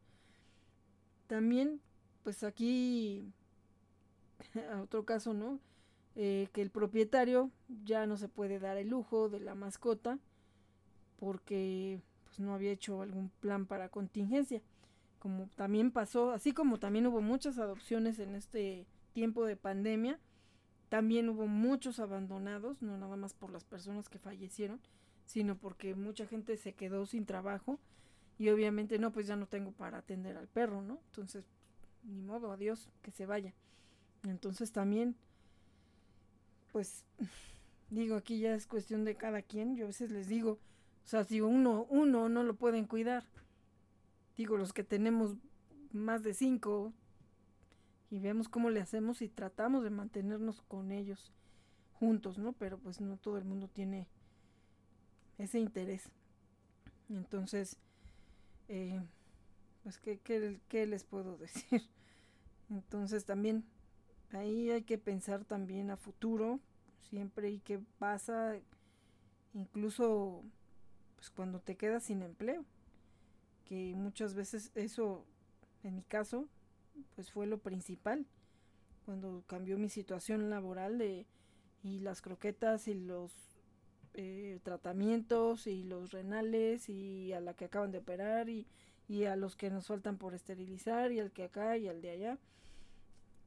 También, pues aquí, [LAUGHS] otro caso, ¿no? Eh, que el propietario ya no se puede dar el lujo de la mascota porque pues, no había hecho algún plan para contingencia como también pasó, así como también hubo muchas adopciones en este tiempo de pandemia, también hubo muchos abandonados, no nada más por las personas que fallecieron, sino porque mucha gente se quedó sin trabajo y obviamente no, pues ya no tengo para atender al perro, ¿no? Entonces, ni modo, adiós, que se vaya. Entonces también, pues, [LAUGHS] digo, aquí ya es cuestión de cada quien, yo a veces les digo, o sea, si uno, uno no lo pueden cuidar, digo, los que tenemos más de cinco y vemos cómo le hacemos y tratamos de mantenernos con ellos juntos, ¿no? Pero pues no todo el mundo tiene ese interés. Entonces, eh, pues, ¿qué, qué les puedo [LAUGHS] decir? Entonces también ahí hay que pensar también a futuro, siempre y qué pasa, incluso pues cuando te quedas sin empleo que muchas veces eso, en mi caso, pues fue lo principal cuando cambió mi situación laboral de y las croquetas y los eh, tratamientos y los renales y a la que acaban de operar y, y a los que nos faltan por esterilizar y al que acá y al de allá.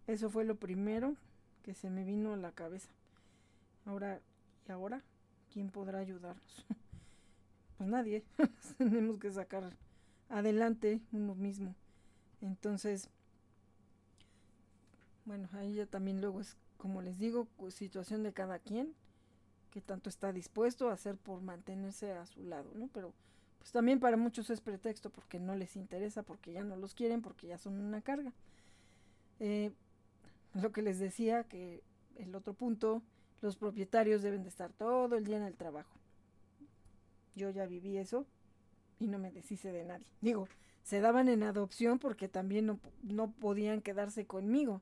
Eso fue lo primero que se me vino a la cabeza. Ahora, ¿y ahora? ¿Quién podrá ayudarnos? [LAUGHS] pues nadie. [LAUGHS] Tenemos que sacar adelante uno mismo. Entonces, bueno, ahí ya también luego es, como les digo, situación de cada quien, que tanto está dispuesto a hacer por mantenerse a su lado, ¿no? Pero pues también para muchos es pretexto porque no les interesa, porque ya no los quieren, porque ya son una carga. Eh, lo que les decía, que el otro punto, los propietarios deben de estar todo el día en el trabajo. Yo ya viví eso, y no me deshice de nadie. Digo, se daban en adopción porque también no, no podían quedarse conmigo.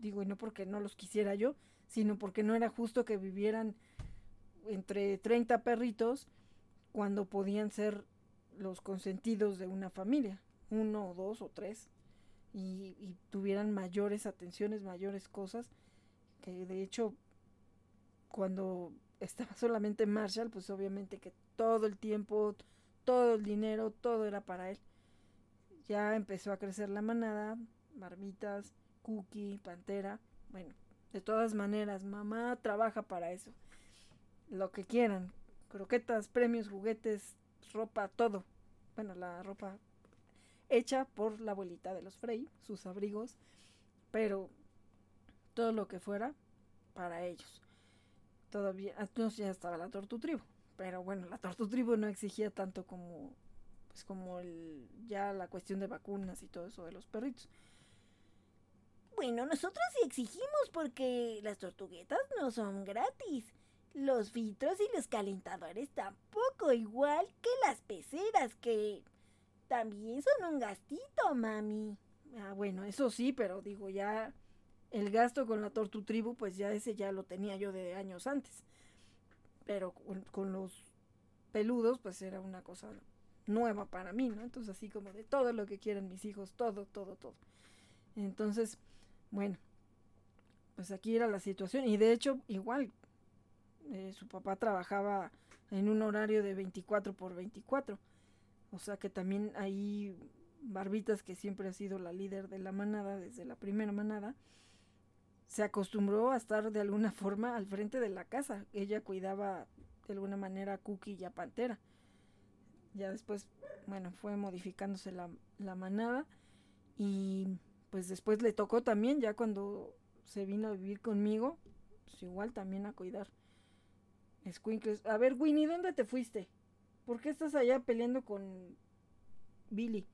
Digo, y no porque no los quisiera yo, sino porque no era justo que vivieran entre 30 perritos cuando podían ser los consentidos de una familia, uno o dos o tres, y, y, tuvieran mayores atenciones, mayores cosas, que de hecho cuando estaba [LAUGHS] solamente Marshall, pues obviamente que todo el tiempo todo el dinero, todo era para él. Ya empezó a crecer la manada, marmitas, cookie, pantera. Bueno, de todas maneras, mamá trabaja para eso. Lo que quieran. Croquetas, premios, juguetes, ropa, todo. Bueno, la ropa hecha por la abuelita de los Frey, sus abrigos, pero todo lo que fuera para ellos. Todavía, entonces ya estaba la tortutribo. Pero bueno, la Tribu no exigía tanto como pues como el, ya la cuestión de vacunas y todo eso de los perritos. Bueno, nosotros sí exigimos porque las tortuguetas no son gratis. Los filtros y los calentadores tampoco, igual que las peceras, que también son un gastito, mami. Ah, bueno, eso sí, pero digo, ya El gasto con la Tortu Tribu, pues ya ese ya lo tenía yo de años antes. Pero con, los peludos, pues era una cosa nueva para mí, ¿no? Entonces así como de todo lo que quieren mis hijos, todo, todo, todo. Entonces, bueno, pues aquí era la situación. Y de hecho, igual, eh, su papá trabajaba en un horario de 24 por 24. O sea que también ahí Barbitas, que siempre ha sido la líder de la manada desde la primera manada, se acostumbró a estar de alguna [LAUGHS] forma al frente de la casa. Ella cuidaba de alguna manera a Cookie y a Pantera. Ya después, bueno, fue modificándose la, la manada y pues después le tocó también, ya cuando se vino a vivir conmigo, pues igual también a cuidar Squinkles. A ver, Winnie, ¿dónde te fuiste? ¿Por qué estás allá peleando con Billy?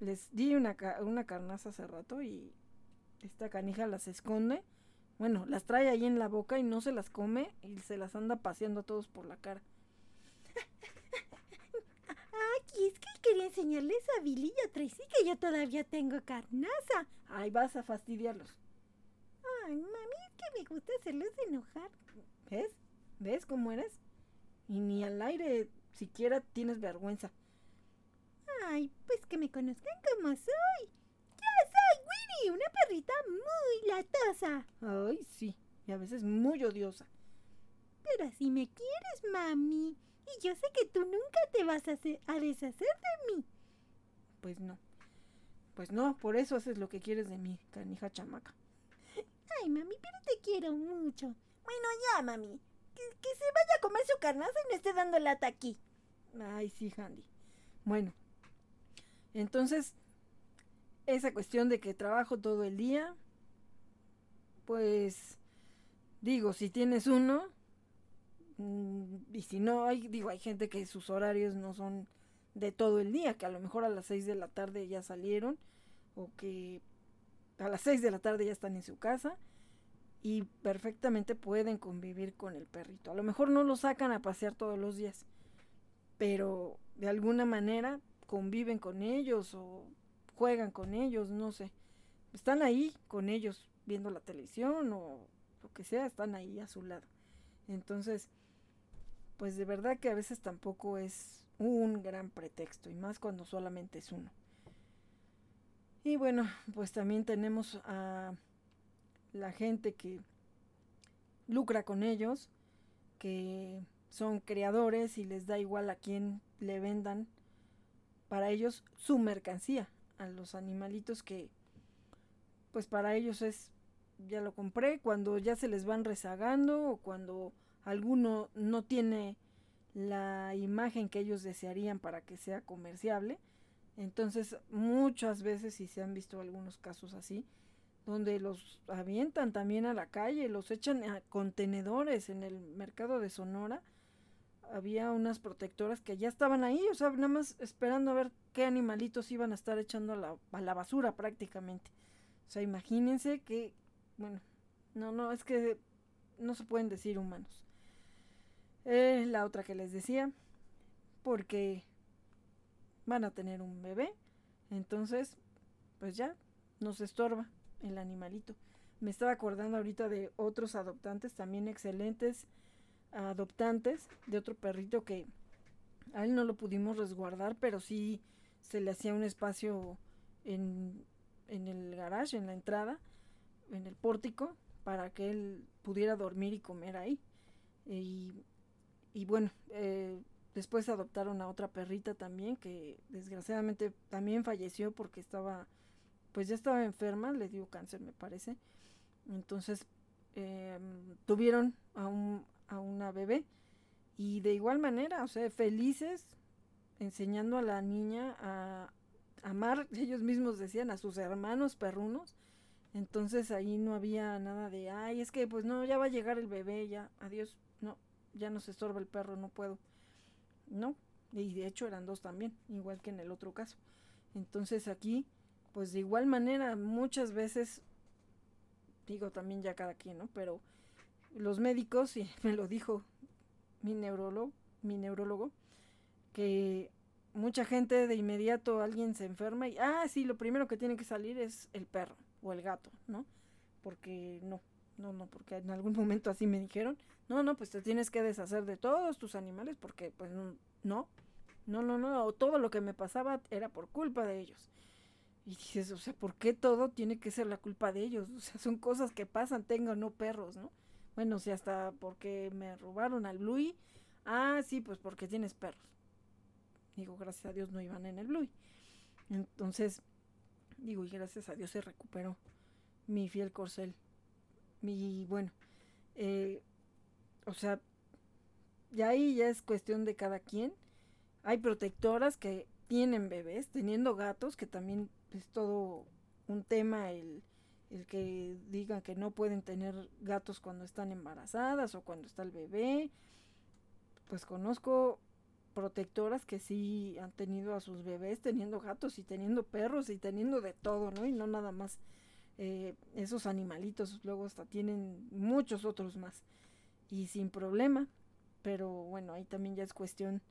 Les di una, una carnaza hace rato y esta canija las esconde. Bueno, las trae ahí en la boca y no se las come y se las anda paseando a todos por la cara. Aquí es que quería enseñarles a Billy y a Tracy que yo todavía tengo carnaza. Ay, vas a fastidiarlos. Ay, mami, es que me gusta hacerlos enojar. ¿Ves? ¿Ves cómo eres? Y ni al aire siquiera tienes vergüenza. Ay, pues que me conozcan como soy. Winnie, una perrita muy latosa. Ay, sí, y a veces muy odiosa. Pero así me quieres, mami. Y yo sé que tú nunca te vas a, a deshacer de mí. Pues no. Pues no, por eso haces lo que quieres de mí, canija chamaca. Ay, mami, pero te quiero mucho. Bueno, ya, mami. Que, que se vaya a comer su carnaza y no esté dando lata aquí. Ay, sí, Handy. Bueno, entonces, esa cuestión de que trabajo todo el día, pues digo, si tienes uno, mm, y si no, hay, digo, hay gente que sus horarios no son de todo el día, que a lo mejor a las 6 de la tarde ya salieron, o que a las 6 de la tarde ya están en su casa, y perfectamente pueden convivir con el perrito. A lo mejor no lo sacan a pasear todos los días, pero de alguna manera conviven con ellos o juegan con ellos, no sé. Están ahí con ellos viendo la televisión o lo que sea, están ahí a su lado. Entonces, pues de verdad que a veces tampoco es un gran pretexto, y más cuando solamente es uno. Y bueno, pues también tenemos a la gente que lucra con ellos, que son creadores y les da igual a quién le vendan para ellos su mercancía, a los animalitos que pues para ellos es ya lo compré, cuando ya se les van rezagando o cuando alguno no tiene la imagen que ellos desearían para que sea comerciable. Entonces muchas veces, y se han visto algunos casos así, donde los avientan también a la calle, los echan a contenedores en el mercado de Sonora había unas protectoras que ya estaban ahí, o sea, nada más esperando a ver qué animalitos iban a estar echando a la, a la basura prácticamente. O sea, imagínense que, bueno, no, no, es que no se pueden decir humanos. Eh, la otra que les decía, porque van a tener un bebé, entonces, pues ya, nos estorba el animalito. Me estaba acordando ahorita de otros adoptantes también excelentes adoptantes de otro perrito que a él no lo pudimos resguardar, pero sí se le hacía un espacio en, en el garage, en la entrada, en el pórtico, para que él pudiera dormir y comer ahí. Y, y bueno, eh, después adoptaron a otra perrita también que desgraciadamente también falleció porque estaba, pues ya estaba enferma, le dio cáncer me parece. Entonces em, tuvieron a un, a una bebé. Y de igual manera, o sea, felices enseñando a la niña a amar, [LAUGHS] ellos mismos decían, a sus hermanos perrunos. Entonces ahí no había nada de, ay, es que pues no, ya va a llegar el bebé, ya, adiós, no, ya nos estorba el perro, no puedo. No, y de hecho eran dos también, igual que en el otro caso. Entonces aquí, pues de igual manera, muchas veces, digo también ya cada quien, ¿no? Pero los médicos, y [LAUGHS] me lo dijo mi neurólogo, mi neurólogo, que mucha gente de inmediato alguien se enferma y, ah, sí, lo primero que tiene que salir es el perro o el gato, ¿no? porque no, no, no, porque en algún momento así me dijeron, no, no, pues te tienes que deshacer de todos tus animales porque pues no, no, no, no, no, todo lo que me pasaba era por culpa de ellos. Y dices, o sea, ¿por qué todo tiene que ser la culpa de ellos? O sea, son cosas que pasan, tengo no perros, ¿no? Bueno, si hasta porque me robaron al Bluey. Ah, sí, pues porque tienes perros. Digo, gracias a Dios no iban en el Bluey. Entonces, digo, y gracias a Dios se recuperó mi fiel corcel. Mi, bueno, eh, o sea, ya ahí ya es cuestión de cada quien. Hay protectoras que tienen bebés, teniendo gatos, que también es todo un tema el, el que digan que no pueden tener gatos cuando están embarazadas o cuando está el bebé. Pues conozco protectoras que sí han tenido a sus bebés teniendo gatos y teniendo perros y teniendo de todo, ¿no? Y no nada más eh, esos animalitos, luego hasta tienen muchos otros más y sin problema. Pero bueno, ahí también ya es cuestión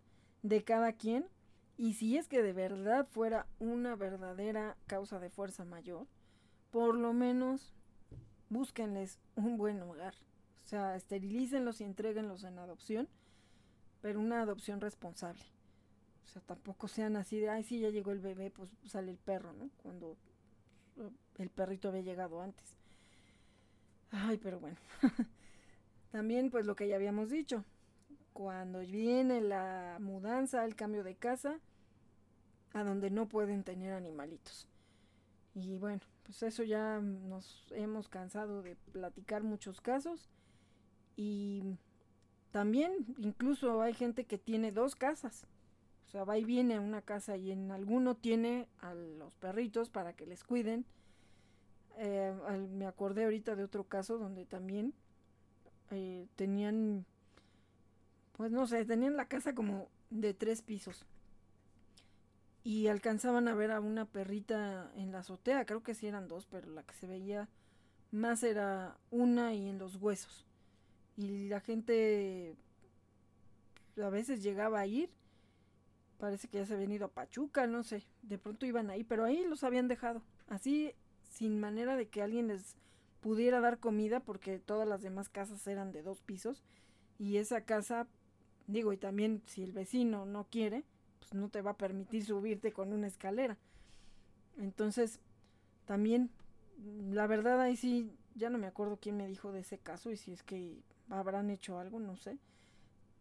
de cada quien. Y si es que de verdad fuera una verdadera causa de fuerza mayor, por lo menos búsquenles un buen hogar. O sea, esterilícenlos y entreguenlos en adopción, pero una adopción responsable. O sea, tampoco sean así de, ay, sí, ya llegó el bebé, pues sale el perro, ¿no? Cuando uh, el perrito había llegado antes. Ay, pero bueno. [LAUGHS] También, pues lo que ya habíamos dicho, cuando viene la mudanza, el cambio de casa, a donde no pueden tener animalitos. Y bueno, pues eso ya nos hemos cansado de platicar muchos casos. Y también incluso hay gente que tiene dos casas. O sea, va y viene a una casa y en alguno tiene a los perritos para que les cuiden. Eh, me acordé ahorita de otro caso donde también eh, tenían pues no sé, tenían la casa como de tres pisos. Y alcanzaban a ver a una perrita en la azotea, creo que sí eran dos, pero la que se veía más era una y en los huesos. Y la gente a veces llegaba a ir, parece que ya se habían ido a Pachuca, no sé, de pronto iban ahí, pero ahí los habían dejado, así sin manera de que alguien les pudiera dar comida porque todas las demás casas eran de dos pisos y esa casa Digo, y también si el vecino no quiere, pues no te va a permitir subirte con una escalera. Entonces, también, la verdad ahí sí, ya no me acuerdo quién me dijo de ese caso y si es que habrán hecho algo, no sé.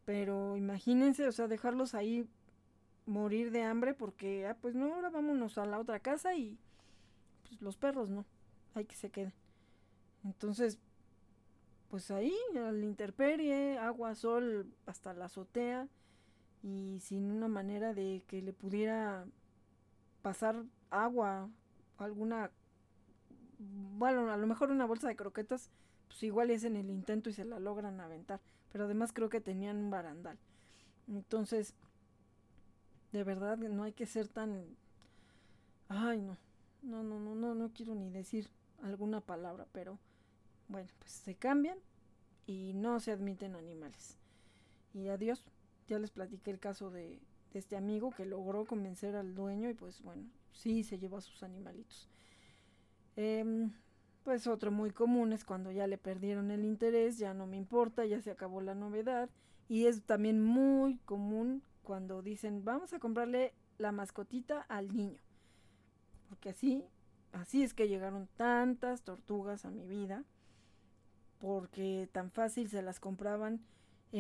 Pero imagínense, o sea, dejarlos ahí morir de hambre porque, ah, pues no, ahora vámonos a la otra casa y pues los perros no, hay que se queden. Entonces, pues ahí, al interperie, agua, sol, hasta la azotea, y sin una manera de que le pudiera pasar agua, alguna, bueno, a lo mejor una bolsa de croquetas, pues igual es en el intento y se la logran aventar, pero además creo que tenían un barandal. Entonces, de verdad no hay que ser tan, ay no, no, no, no, no, no quiero ni decir alguna palabra, pero bueno, pues se cambian y no se admiten animales. Y adiós, ya les platiqué el caso de, este amigo que logró convencer al dueño y pues bueno, sí se llevó a sus animalitos. Em, pues otro muy común es cuando ya le perdieron el interés, ya no me importa, ya se acabó la novedad. Y es también muy común cuando dicen vamos a comprarle la mascotita al niño. Porque así, así es que llegaron tantas tortugas a mi vida porque tan fácil se las compraban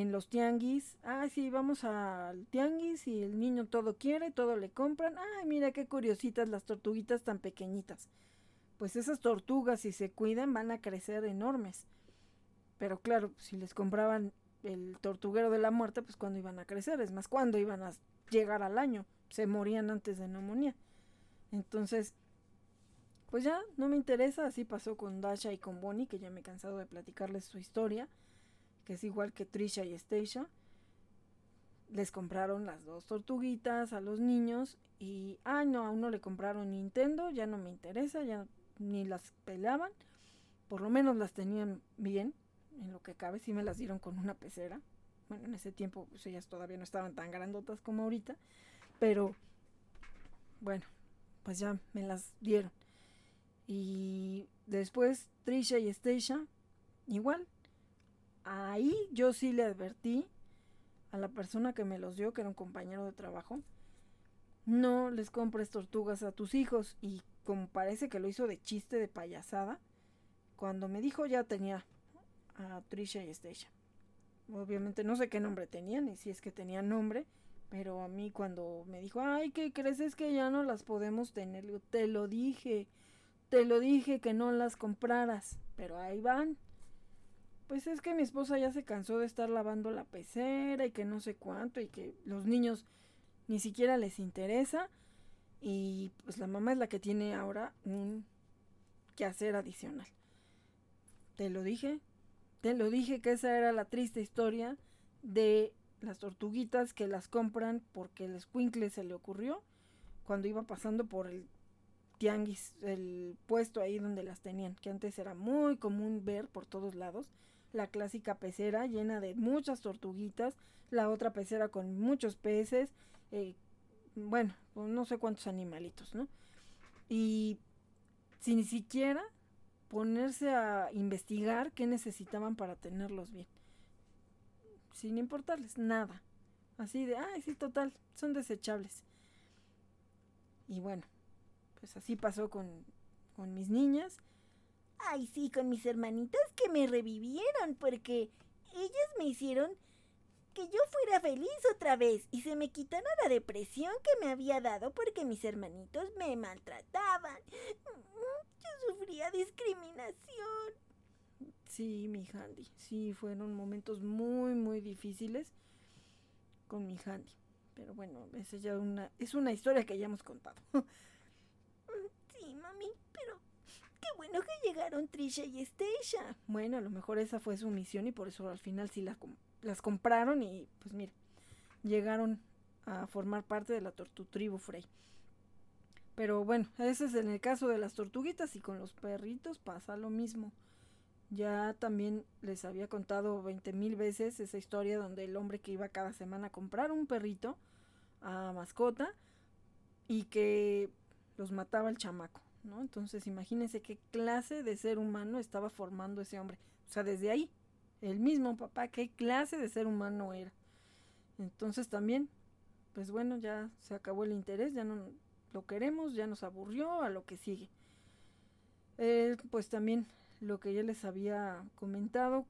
en los tianguis. Ah, sí, vamos al tianguis y el niño todo quiere, todo le compran. Ay, mira qué curiositas las tortuguitas tan pequeñitas. Pues esas tortugas, si se cuidan, van a crecer enormes. Pero claro, si les compraban el tortuguero de la muerte, pues cuando iban a crecer, es más, cuando iban a llegar al año, se morían antes de neumonía. Entonces, pues ya no me interesa, así pasó con Dasha y con Bonnie, que ya me he cansado de platicarles su historia, que es igual que Trisha y Stacia. Les compraron las dos tortuguitas a los niños y, ah, no, a uno le compraron Nintendo, ya no me interesa, ya ni las pelaban, por lo menos las tenían bien, en lo que cabe, sí me las dieron con una pecera. Bueno, en ese tiempo pues ellas todavía no estaban tan grandotas como ahorita, pero bueno, pues ya me las dieron. Y después Trisha y Stacia, igual. Ahí yo sí le advertí a la persona que me los dio, que era un compañero de trabajo, no les compres tortugas a tus hijos. Y como parece que lo hizo de chiste, de payasada, cuando me dijo ya tenía a Trisha y Stacia. Obviamente no sé qué nombre tenían, ni si es que tenían nombre, pero a mí cuando me dijo, ay, ¿qué crees? Es que ya no las podemos tener. te lo dije, te lo dije que no las compraras, pero ahí van. Pues es que mi esposa ya se cansó de estar lavando la pecera y que no sé cuánto y que los niños ni siquiera les interesa. Y pues la mamá es la que tiene ahora un quehacer adicional. Te lo dije, te lo dije que esa era la triste historia de las tortuguitas que las compran porque el escuincle se le ocurrió cuando iba pasando por el tianguis, el puesto ahí donde las tenían, que antes era muy común ver por todos lados, la clásica pecera llena de muchas tortuguitas, la otra pecera con muchos peces, eh, bueno, pues no sé cuántos animalitos, ¿no? Y sin ni siquiera ponerse a investigar qué necesitaban para tenerlos bien. Sin importarles nada. Así de, ay, sí, total, son desechables. Y bueno, pues así pasó con, con mis niñas. Ay, sí, con mis hermanitas que me revivieron porque ellas me hicieron que yo fuera feliz otra vez y se me quitara la depresión que me había dado porque mis hermanitos me maltrataban. Yo sufría discriminación. Sí, mi Handy, sí, fueron momentos muy, muy difíciles con mi Handy. Pero bueno, esa ya una, es una historia que ya hemos contado. [LAUGHS] Qué bueno que llegaron Trisha y Stacia. Bueno, a lo mejor esa fue su misión y por eso al final sí las, las compraron y pues mira, llegaron a formar parte de la tortutribu Frey. Pero bueno, ese es en el caso de las tortuguitas y con los perritos pasa lo mismo. Ya también les había contado 20 mil veces esa historia donde el hombre que iba cada semana a comprar un perrito a mascota y que los mataba el chamaco, ¿no? Entonces imagínense qué clase de ser humano estaba formando ese hombre. O sea, desde ahí, el mismo papá, qué clase de ser humano era. Entonces también, pues bueno, ya se acabó el interés, ya no lo queremos, ya nos aburrió a lo que sigue. Eh, pues también lo que ya les había comentado,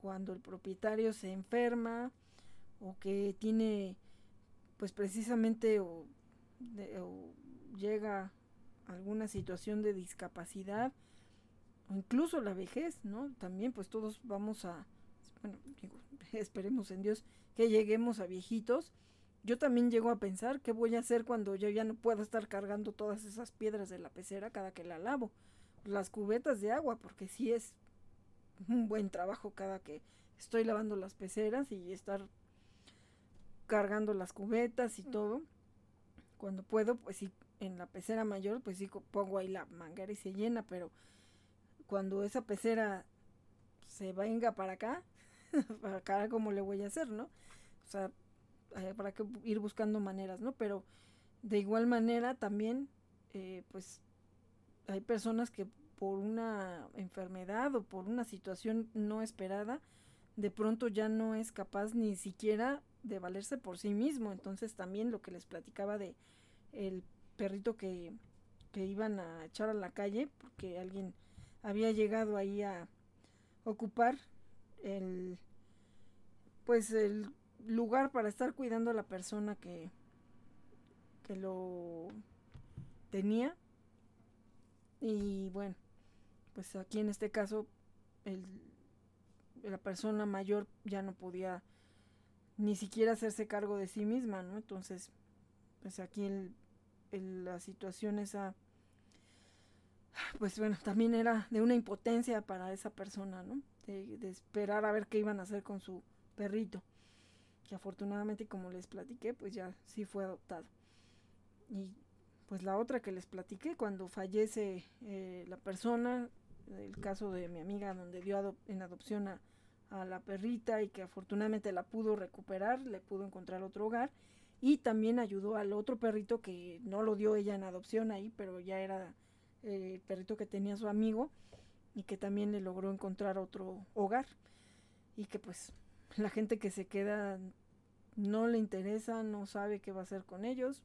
cuando el propietario se enferma o que tiene pues precisamente o llega alguna situación de discapacidad o incluso la vejez, ¿no? También pues todos vamos a, bueno, [LAUGHS] esperemos en Dios que lleguemos a viejitos. Yo también llego a pensar qué voy a hacer cuando yo ya no puedo estar cargando todas esas piedras de la pecera cada que la lavo. Las cubetas de agua, porque sí es un buen trabajo cada que estoy lavando las peceras y estar cargando las cubetas y todo cuando puedo, pues sí, en la pecera mayor, pues sí pongo ahí la manguera y se llena, pero cuando esa pecera se venga para acá, [LAUGHS] para acá, ¿cómo le voy a hacer, no? O sea, para que ir buscando maneras, ¿no? Pero de igual manera también, eh, pues hay personas que por una enfermedad o por una situación no esperada, de pronto ya no es capaz ni siquiera de valerse por sí mismo. Entonces también lo que les platicaba de el perrito que, que iban a echar a la calle porque alguien había llegado ahí a ocupar el pues el lugar para estar cuidando a la persona que que lo tenía y bueno pues aquí en este caso el, la persona mayor ya no podía ni siquiera hacerse cargo de sí misma, ¿no? Entonces, pues aquí el, la situación esa, pues bueno, también era de una impotencia para esa persona, ¿no? De, de, esperar a ver qué iban a hacer con su perrito, que afortunadamente, como les platiqué, pues ya sí fue adoptado. Y pues la otra que les platiqué, cuando fallece eh, la persona, el caso de mi amiga donde dio en adopción a, a la perrita y que afortunadamente la pudo recuperar, le pudo encontrar otro hogar y también ayudó al otro perrito que no lo dio ella en adopción ahí, pero ya era el perrito que tenía su amigo y que también le logró encontrar otro hogar y que pues la gente que se queda no le interesa, no sabe qué va a hacer con ellos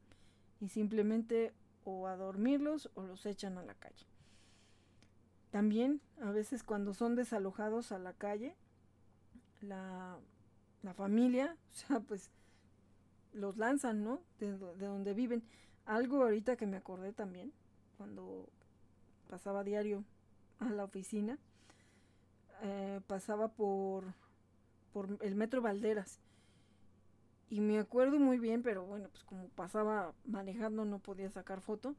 y simplemente o a dormirlos o los echan a la calle. También a veces cuando son desalojados a la calle, la, familia, [LAUGHS] o sea, pues los lanzan, ¿no? De, de, donde viven. Algo ahorita que me acordé también, cuando pasaba diario a la oficina, eh, pasaba por, por el metro Valderas. Y me acuerdo muy bien, pero bueno, pues como pasaba manejando no podía sacar foto.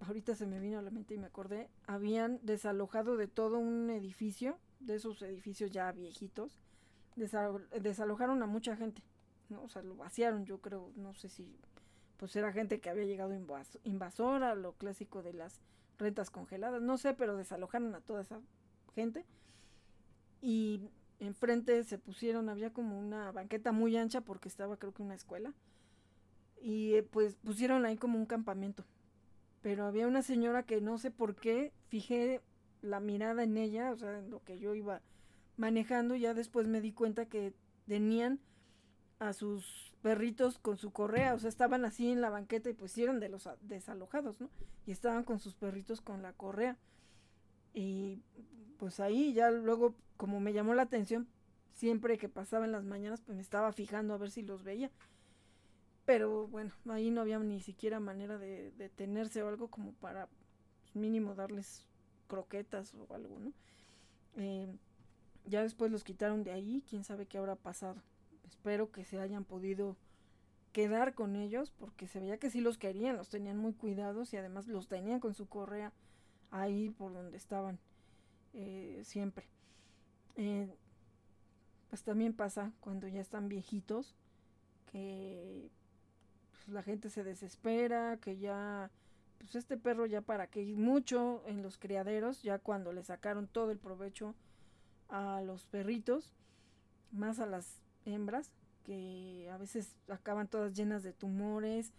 Ahorita se me vino a la mente y me acordé. Habían desalojado de todo un edificio, de esos edificios ya viejitos. desalojaron a mucha gente. ¿No? O sea, lo vaciaron, yo creo, no sé si pues era gente que había llegado invasora, lo clásico de las rentas congeladas, no sé, pero desalojaron a toda esa gente. Y enfrente se pusieron, había como una banqueta muy ancha porque estaba creo que una escuela. Y eh, pues pusieron ahí como un campamento. Pero había una señora que no sé por qué fijé la mirada en ella, o sea, en lo que yo iba manejando, ya después me di cuenta que tenían a sus perritos con su correa, o sea, estaban así en la banqueta y pues eran de los desalojados, ¿no? Y estaban con sus perritos con la correa. Y pues ahí ya luego, como me llamó la atención, siempre que pasaba en las mañanas, pues me estaba fijando a ver si los veía. Pero bueno, ahí no había ni siquiera manera de detenerse o algo como para pues, mínimo darles croquetas o algo, ¿no? Eh, ya después los quitaron de ahí, quién sabe qué habrá pasado. Espero que se hayan podido quedar con ellos porque se veía que sí los querían, los tenían muy cuidados y además los tenían con su correa ahí por donde estaban eh, siempre. Eh, pues también pasa cuando ya están viejitos que pues, la gente se desespera, que ya, pues este perro ya para que mucho en los criaderos, ya cuando le sacaron todo el provecho a los perritos, más a las hembras, que a veces acaban todas llenas de tumores,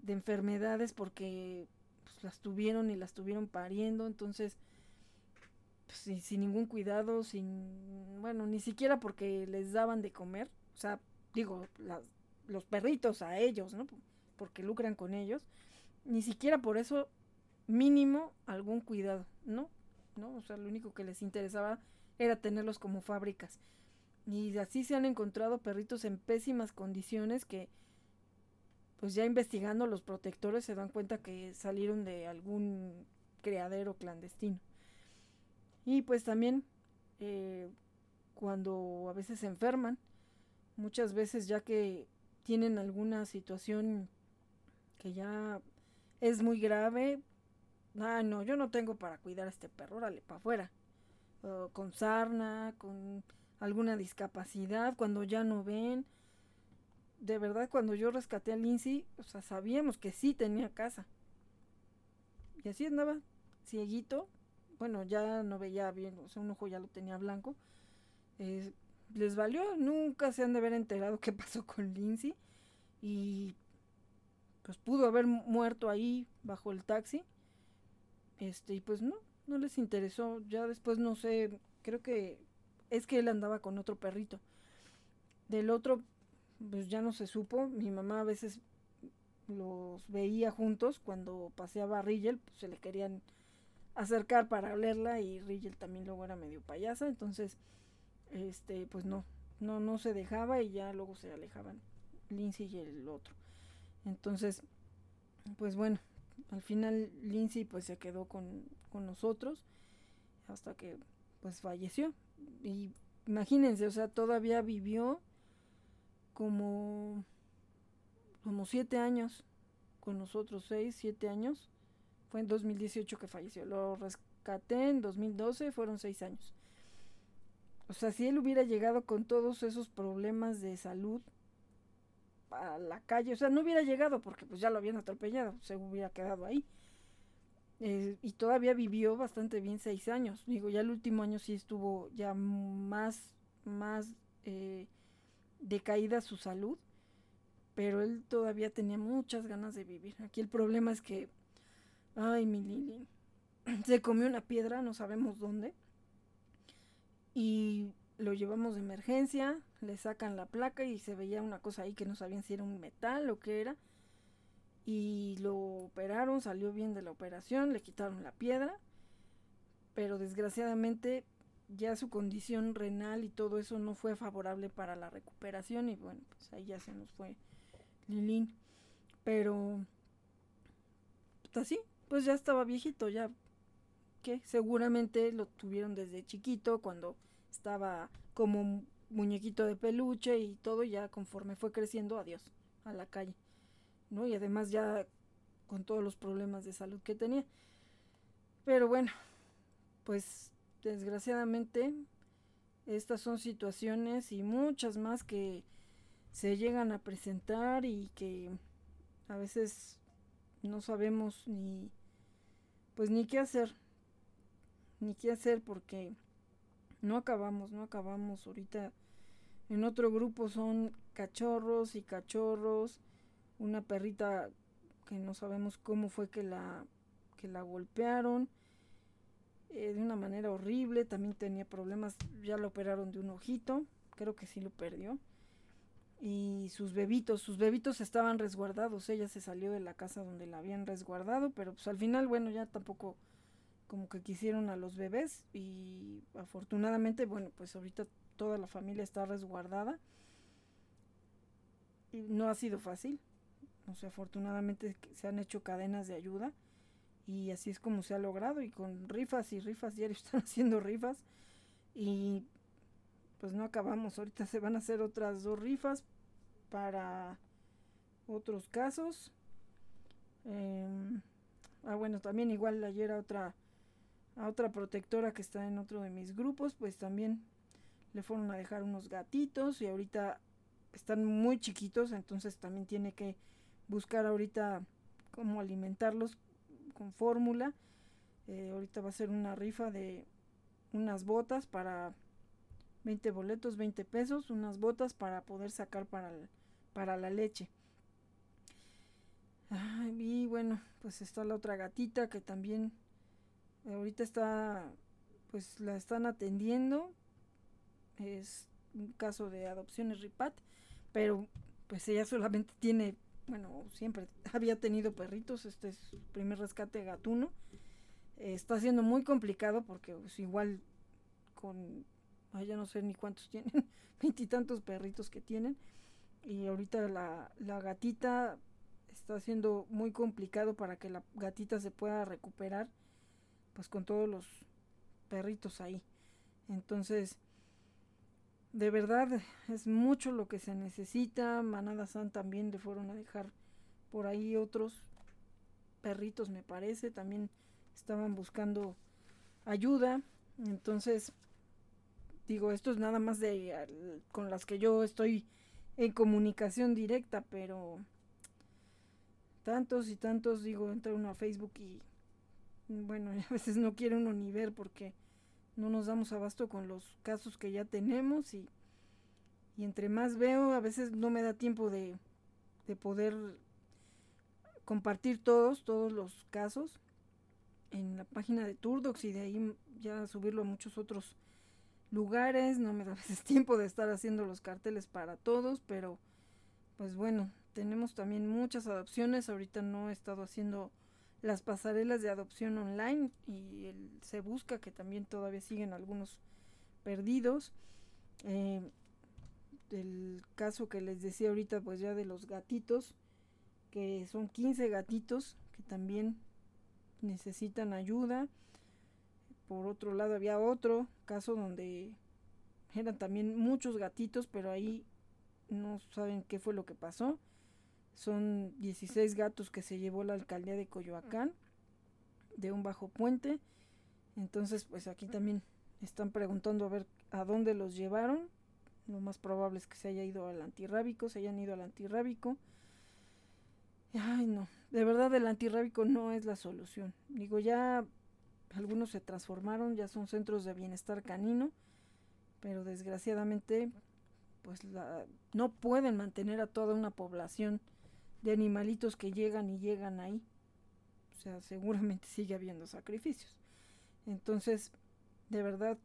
de enfermedades porque pues, las tuvieron y las tuvieron pariendo, entonces pues, sin, ningún cuidado, sin, bueno, ni siquiera porque les daban de comer, o sea, digo, los perritos a ellos, ¿no? Porque lucran con ellos, ni siquiera por eso mínimo algún cuidado, ¿no? ¿No? O sea, lo único que les interesaba era tenerlos como fábricas. Y así se han encontrado perritos en pésimas condiciones que, pues ya investigando los protectores se dan cuenta que salieron de algún criadero clandestino. Y pues también eh, cuando a veces se enferman, muchas veces ya que tienen alguna situación que ya es muy grave, ah, no, yo no tengo para cuidar a este perro, órale, para afuera. con sarna, con alguna discapacidad, cuando ya no ven. De verdad, cuando yo rescaté a Lindsay, o sea, sabíamos que sí tenía casa. Y así andaba, cieguito. Bueno, ya no veía bien, o sea, un ojo ya lo tenía blanco. Les valió, nunca se han de haber enterado [LAUGHS] qué pasó con Lindsay. Y pues pudo haber muerto ahí bajo el taxi. Este, y pues no, no les interesó. Ya después no sé, creo que es que él andaba con otro perrito. Del otro, pues ya no se supo. Mi mamá a veces los veía juntos cuando paseaba a Rigel, pues se le querían acercar para olerla y Rigel también luego era medio payasa, entonces este pues no, no no se dejaba y ya luego se alejaban Lindsay y el otro. Entonces, pues bueno, al final Lindsay pues se quedó con, con nosotros hasta que pues falleció y imagínense, o sea, todavía vivió como, como siete años con nosotros, seis, siete años. Fue en 2018 que falleció. Lo rescaté en 2012, fueron seis años. O sea, si él hubiera llegado con todos esos problemas de salud a la calle, o sea, no hubiera llegado porque pues ya lo habían atropellado, se hubiera quedado ahí. Eh, y todavía vivió bastante bien seis años. Digo, ya el último año sí estuvo ya más, más eh, decaída su salud, pero él todavía tenía muchas ganas de vivir. Aquí el problema es que Ay, mi Lili. [CLEARS THROAT] Se comió una piedra, no sabemos dónde. Y lo llevamos de emergencia, le sacan la placa y se veía una cosa ahí que no sabían si era un metal o qué era. Y lo operaron, salió bien de la operación, le quitaron la piedra. Pero desgraciadamente ya su condición renal y todo eso no fue favorable para la recuperación y bueno, pues ahí ya se nos fue Lilín. Pero pues así, pues ya estaba viejito, ya que seguramente lo tuvieron desde chiquito cuando estaba como muñequito de peluche y todo ya conforme fue creciendo, adiós a la calle. ¿No? Y además ya con todos los problemas de salud que tenía. Pero bueno, pues desgraciadamente estas son situaciones y muchas más que se llegan a presentar y que a veces no sabemos ni pues ni qué hacer ni qué hacer porque no acabamos no acabamos ahorita en otro grupo son cachorros y cachorros una perrita que no sabemos cómo fue que la que la golpearon eh, de una manera horrible, también tenía problemas, ya lo operaron de un ojito, creo que sí lo perdió. Y sus bebitos, sus bebitos estaban resguardados, ella se salió de la casa donde la habían resguardado, pero pues al final, bueno, ya tampoco como que quisieron a los bebés y afortunadamente, bueno, pues ahorita toda la familia está resguardada. Y no ha sido fácil, o sea, afortunadamente se han hecho cadenas de ayuda y así es como se ha logrado y con rifas y rifas diario [LAUGHS] están haciendo rifas y pues no acabamos. Ahorita se van a hacer otras dos rifas para otros casos. Em, ah bueno también igual ayer a otra a otra protectora que está en otro de mis grupos pues también le fueron a dejar unos gatitos y ahorita están muy chiquitos entonces también tiene que buscar ahorita cómo alimentarlos con fórmula. Eh, ahorita va a ser una rifa de unas botas para 20 boletos, 20 pesos, unas botas para poder sacar para, para la leche. y bueno, pues está la otra gatita que también ahorita está, pues la están atendiendo. Es un caso de adopciones RIPAT, pero pues ella solamente tiene bueno, siempre [LAUGHS] había tenido perritos, este es su primer rescate gatuno. está siendo muy complicado porque pues, igual con, ay, ya no sé ni cuántos [LAUGHS] tienen, veintitantos perritos que tienen. Y ahorita la, la gatita está siendo muy complicado para que la gatita se pueda recuperar, pues con todos los perritos ahí. Entonces, de verdad es mucho lo que se necesita. Manada San también le fueron a dejar por ahí otros perritos, me parece. También estaban buscando ayuda. Entonces, digo, esto es nada más de con las que yo estoy en comunicación directa, pero tantos y tantos, digo, entra uno a Facebook y bueno, [LAUGHS] a veces no quiere uno ni ver porque no nos damos abasto con los casos que ya tenemos y, y entre más veo, a veces no me da tiempo de, de poder compartir todos, todos los casos en la página de Turdox y de ahí ya subirlo a muchos otros lugares. No me da [LAUGHS] a veces tiempo de estar haciendo los carteles para todos, pero pues bueno, tenemos también muchas adopciones. Ahorita no he estado haciendo las pasarelas de adopción online y se busca que también todavía siguen algunos perdidos. Eh, el caso que les decía ahorita, pues ya de los gatitos, que son 15 gatitos que también necesitan ayuda. Por otro lado, había otro caso donde eran también muchos gatitos, pero ahí no saben qué fue lo que pasó. Son 16 gatos que se llevó la alcaldía de Coyoacán de un bajo puente. Entonces, pues aquí también están preguntando a ver a dónde los llevaron. Lo más probable es que se haya ido al antirrábico, se hayan ido al antirrábico. Ay, no, de verdad el antirrábico no es la solución. Digo, ya algunos se transformaron, ya son centros de bienestar canino, pero desgraciadamente pues la, no pueden mantener a toda una población de animalitos que llegan y llegan ahí. O sea, seguramente [LAUGHS] sigue habiendo sacrificios. Entonces, de verdad,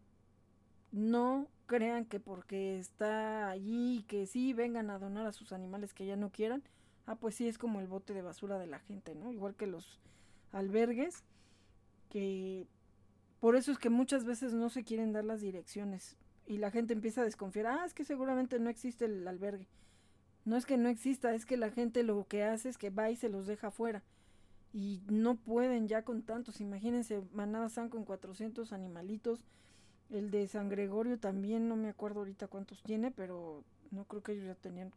no crean que porque está allí, que sí vengan a donar a sus animales que ya no quieran, ah, pues sí es como el bote de basura de la gente, ¿no? Igual que los albergues, que por eso es que muchas veces no se quieren dar las direcciones y la gente empieza a desconfiar, ah, es que seguramente no existe el albergue. No es que no exista, es que la gente lo que hace es que va y se los deja afuera. Y no pueden ya con tantos. Imagínense, Manada San con 400 animalitos. El de San Gregorio también, no me acuerdo ahorita cuántos tiene, pero no creo que ellos ya tenían,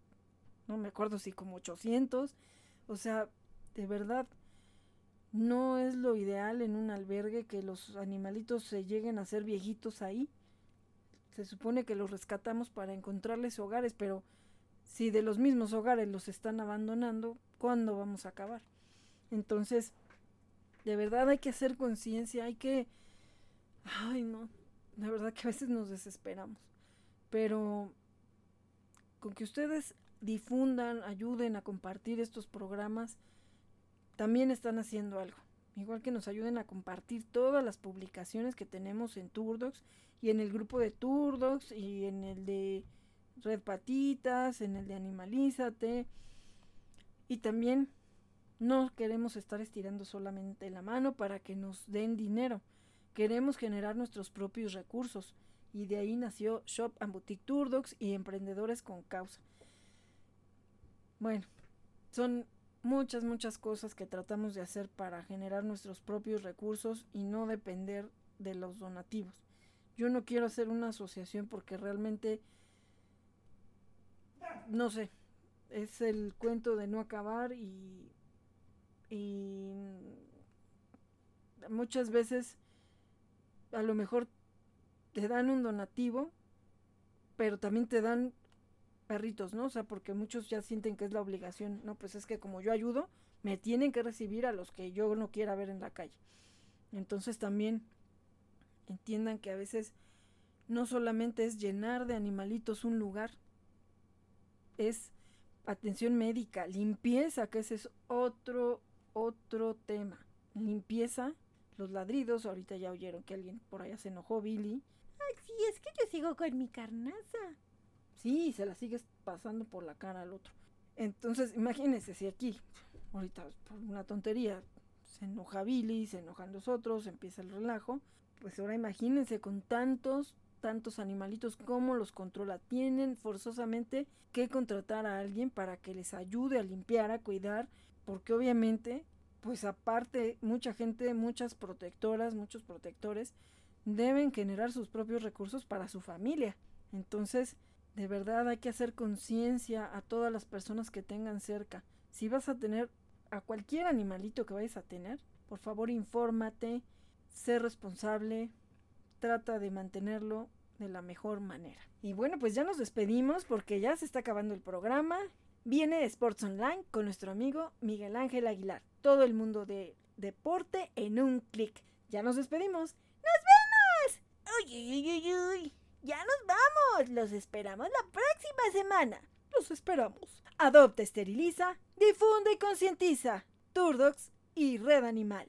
no me acuerdo si como 800. O sea, de verdad, no es lo ideal en un albergue que los animalitos se lleguen a ser viejitos ahí. Se supone que los rescatamos para encontrarles hogares, pero si de los mismos hogares los están abandonando, ¿cuándo vamos a acabar? Entonces, de verdad hay que hacer conciencia, hay que... Ay, no, de verdad que a veces nos desesperamos. Pero con que ustedes difundan, ayuden a compartir estos programas, también están haciendo algo. Igual que nos ayuden a compartir todas las publicaciones que tenemos en Turdocs y en el grupo de Turdocs y en el de Red Patitas, en el de Animalízate. Y también no queremos estar estirando solamente la mano para que nos den dinero. Queremos generar nuestros propios recursos. Y de ahí nació Shop and Boutique Turdocs y Emprendedores con Causa. Bueno, son muchas, muchas cosas que tratamos de hacer para generar nuestros propios recursos y no depender de los donativos. Yo no quiero hacer una asociación porque realmente no sé, es el cuento de no acabar y, y muchas veces a lo mejor te dan un donativo, pero también te dan perritos, ¿no? O sea, porque muchos ya sienten que es la obligación, no, pues es que como yo ayudo, me tienen que recibir a los que yo no quiera ver en la calle. Entonces también entiendan que a veces no solamente es llenar de animalitos un lugar, es atención médica, limpieza, que ese es otro, otro tema. Limpieza, los ladridos, ahorita ya oyeron que alguien por allá se enojó, Billy. Ay, sí, es que yo sigo con mi carnaza. Sí, se la sigues pasando por la cara al otro. Entonces, imagínense si aquí, ahorita por una tontería, se enoja Billy, se enojan los otros, empieza el relajo. Pues ahora imagínense con tantos, tantos animalitos, cómo los controla. Tienen forzosamente que contratar a alguien para que les ayude a limpiar, a cuidar, porque obviamente, pues aparte, mucha gente, muchas protectoras, muchos protectores, deben generar sus propios recursos para su familia. Entonces, de verdad hay que hacer conciencia a todas las personas que tengan cerca. Si vas a tener a cualquier animalito que vayas a tener, por favor infórmate, sé responsable, trata de mantenerlo de la mejor manera. Y bueno, pues ya nos despedimos porque ya se está acabando el programa. Viene Sports Online con nuestro amigo Miguel Ángel Aguilar. Todo el mundo de deporte en un clic. Ya nos despedimos. ¡Nos vemos! ¡Uy, uy, uy, uy! ¡Ya nos vamos! Los esperamos la próxima semana. Los esperamos. Adopta, esteriliza, difunde y concientiza. Turdox y Red Animal.